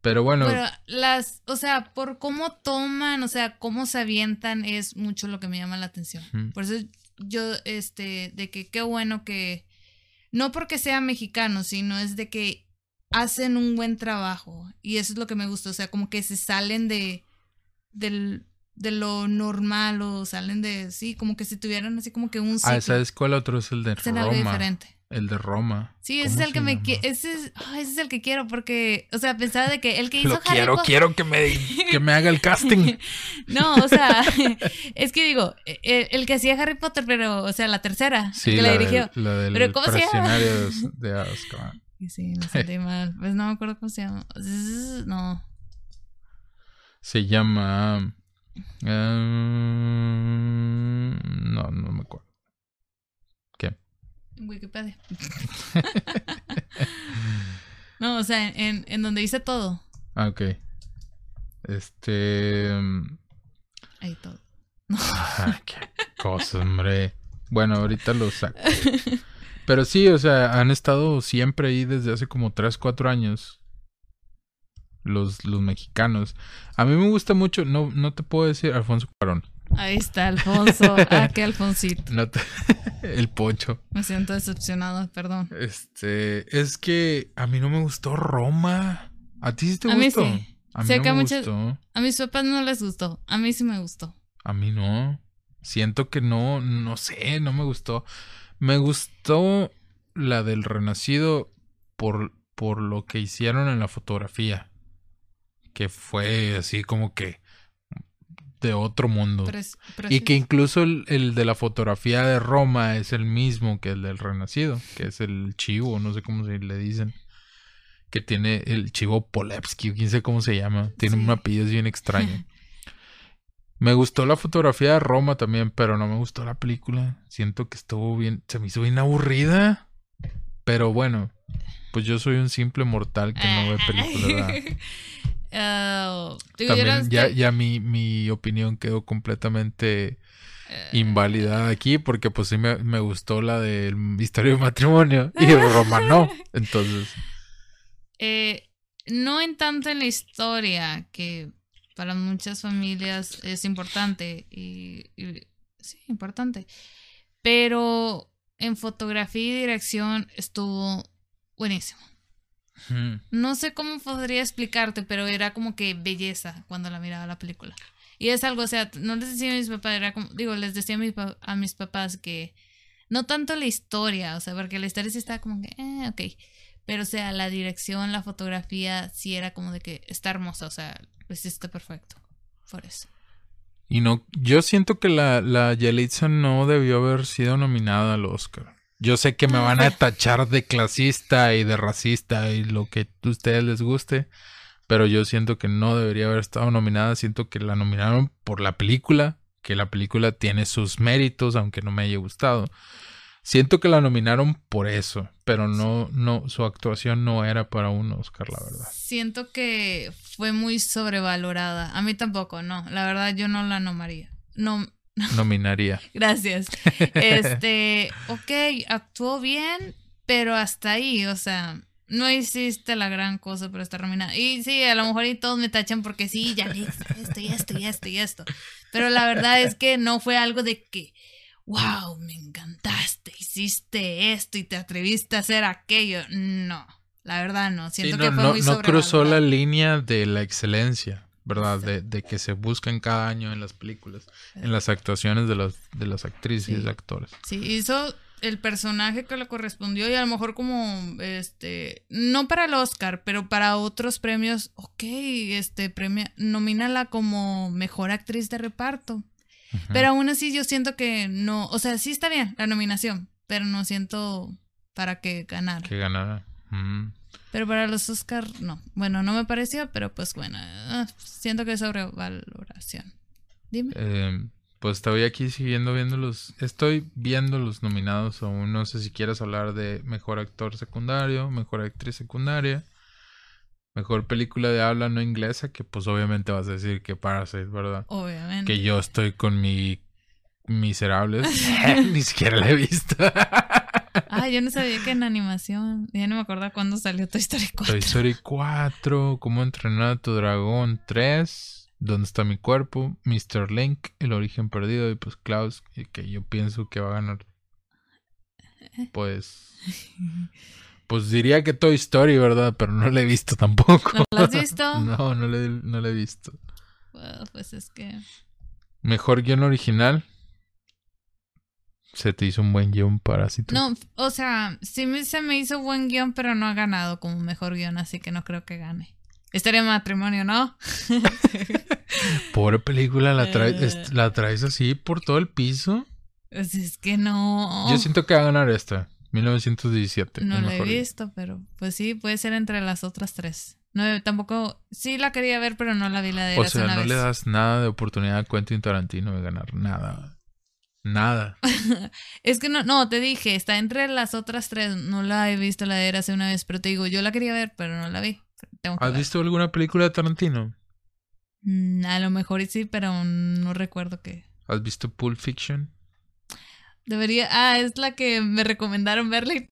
Pero bueno. Pero las, o sea, por cómo toman, o sea, cómo se avientan, es mucho lo que me llama la atención. Por eso yo, este, de que qué bueno que no porque sea mexicano, sino es de que hacen un buen trabajo. Y eso es lo que me gusta. O sea, como que se salen de, del, de lo normal o salen de, sí, como que si tuvieran así como que un Ah, ¿sabes cuál otro es el de algo Roma? diferente. El de Roma. Sí, ese es ¿Cómo el que me llama? qui- ese es, ese es el que quiero porque, o sea, pensaba de que el que hizo Lo Harry quiero, Potter- quiero que me, [laughs] que me haga el casting. [laughs] No, o sea, [laughs] es que digo, el, el que hacía Harry Potter, pero, o sea, la tercera, Sí, el que la, la del- dirigió. la del Pero ¿cómo se llama? prisionario de, Azkaban. Sí, me sentí mal. Pues no me acuerdo cómo se llama. No. Se llama... eh, no, no me acuerdo. ¿Qué? Wikipedia. [laughs] no, o sea, en, en donde dice todo. Ah, ok. Este... Ahí todo. [laughs] Qué cosa, hombre. Bueno, ahorita lo saco. Pero sí, o sea, han estado siempre ahí desde hace como 3, 4 años. Los, los mexicanos. A mí me gusta mucho, no, no te puedo decir Alfonso Cuarón. Ahí está Alfonso. Ah, qué Alfonsito. No te- [laughs] el poncho. Me siento decepcionada, perdón. Este, es que a mí no me gustó Roma. ¿A ti sí te A mí gustó? sí. A mí Sé no me muchas- gustó. A mis papás no les gustó. A mí sí me gustó. A mí no. Siento que no, no sé, no me gustó. Me gustó la del Renacido por, por lo que hicieron en la fotografía. Que fue así como que de otro mundo. Pres- y que incluso el, el de la fotografía de Roma es el mismo que el del Renacido, que es el chivo, no sé cómo se le dicen. Que tiene el chivo Polevsky, quién sé cómo se llama. Tiene Sí. un apellido bien extraño. [laughs] Me gustó la fotografía de Roma también, pero no me gustó la película. Siento que estuvo bien, se me hizo bien aburrida. Pero bueno, pues yo soy un simple mortal que no ve [laughs] películas. [laughs] yo También ya, ya mi, mi opinión quedó completamente eh, invalidada aquí porque pues sí me, me gustó la del historia de matrimonio y [laughs] Roma no. Entonces, eh, no en tanto en la historia, que para muchas familias es importante y, y- sí, importante. Pero en fotografía y dirección estuvo buenísimo. Hmm, No sé cómo podría explicarte, pero era como que belleza cuando la miraba la película. Y es algo, o sea, no les decía a mis papás, era como, digo, les decía a, mis pa- a mis papás que no tanto la historia, o sea, porque la historia sí estaba como que, eh, ok. Pero, o sea, la dirección, la fotografía, sí era como de que está hermosa, o sea, lo hiciste perfecto. Por eso. y no, yo siento que la, la Yelitza no debió haber sido nominada al Oscar. Yo sé que me van a tachar de clasista y de racista y lo que a ustedes les guste, pero yo siento que no debería haber estado nominada. Siento que la nominaron por la película, que la película tiene sus méritos, aunque no me haya gustado. Siento que la nominaron por eso, pero no, no, su actuación no era para un Oscar, la verdad. Siento que fue muy sobrevalorada. A mí tampoco, no. La verdad, yo no la nomaría. No, Nominaría. [laughs] Gracias. Este, [laughs] ok, actuó bien, pero hasta ahí, o sea, no hiciste la gran cosa para estar nominada. Y sí, a lo mejor y todos me tachan porque sí, ya le hice esto y esto y esto y esto. Pero la verdad es que no fue algo de que, wow, me encantaste, hiciste esto y te atreviste a hacer aquello. No, la verdad no. Sí, Siento no, que fue no- muy no cruzó la línea de la excelencia, ¿verdad? De, de que se buscan cada año en las películas, en las actuaciones de las, de las actrices y Sí. actores. Sí, hizo el personaje que le correspondió y a lo mejor como, este, no para el Oscar, pero para otros premios, ok, este, premio, nomínala como mejor actriz de reparto. Pero aún así yo siento que no, o sea, sí está bien la nominación, pero no siento para que ganara. Que ganara. Mm. Pero para los Oscar, no. Bueno, no me pareció, pero pues bueno, ah, siento que es sobrevaloración. Dime. Eh, pues estoy aquí siguiendo viendo los... Estoy viendo los nominados aún. No sé si quieres hablar de mejor actor secundario, mejor actriz secundaria, mejor película de habla no inglesa, que pues obviamente vas a decir que Parasite, ¿verdad? Obviamente. Que yo estoy con mi Miserables. [laughs] [laughs] Ni siquiera la he visto. [laughs] Ah, yo no sabía que en animación. Ya no me acuerdo cuándo salió Toy Story 4. Toy Story 4, Cómo entrenar a tu dragón 3, ¿Dónde está mi cuerpo? Mr. Link, El origen perdido y pues Klaus, que- que yo pienso que va a ganar. Pues [laughs] Pues diría que Toy Story, ¿verdad? Pero no la he visto tampoco. ¿No la has [laughs] visto? no, no la, no he visto. pues es que... Mejor guion original. Se te hizo un buen guion para tú. No, o sea, sí se me hizo buen guion, pero no ha ganado como mejor guion, así que no creo que gane. Historia de matrimonio, ¿no? [laughs] Pobre película, la, eh. la traes así por todo el piso. Pues es que no. Yo siento que va a ganar esta, 1917. No la he visto, pero pues sí, puede ser entre las otras tres. No, tampoco, sí la quería ver, pero no la vi la de O sea, no le das nada de oportunidad a Quentin Tarantino de ganar nada. Nada. [laughs] es que no, no, te dije, está entre las otras tres. No la he visto la de hace una vez, pero te digo, yo la quería ver, pero no la vi. ¿Has visto alguna película de Tarantino? Mm, a lo mejor sí, pero no recuerdo qué. ¿Has visto Pulp Fiction? Debería. Ah, es la que me recomendaron verla y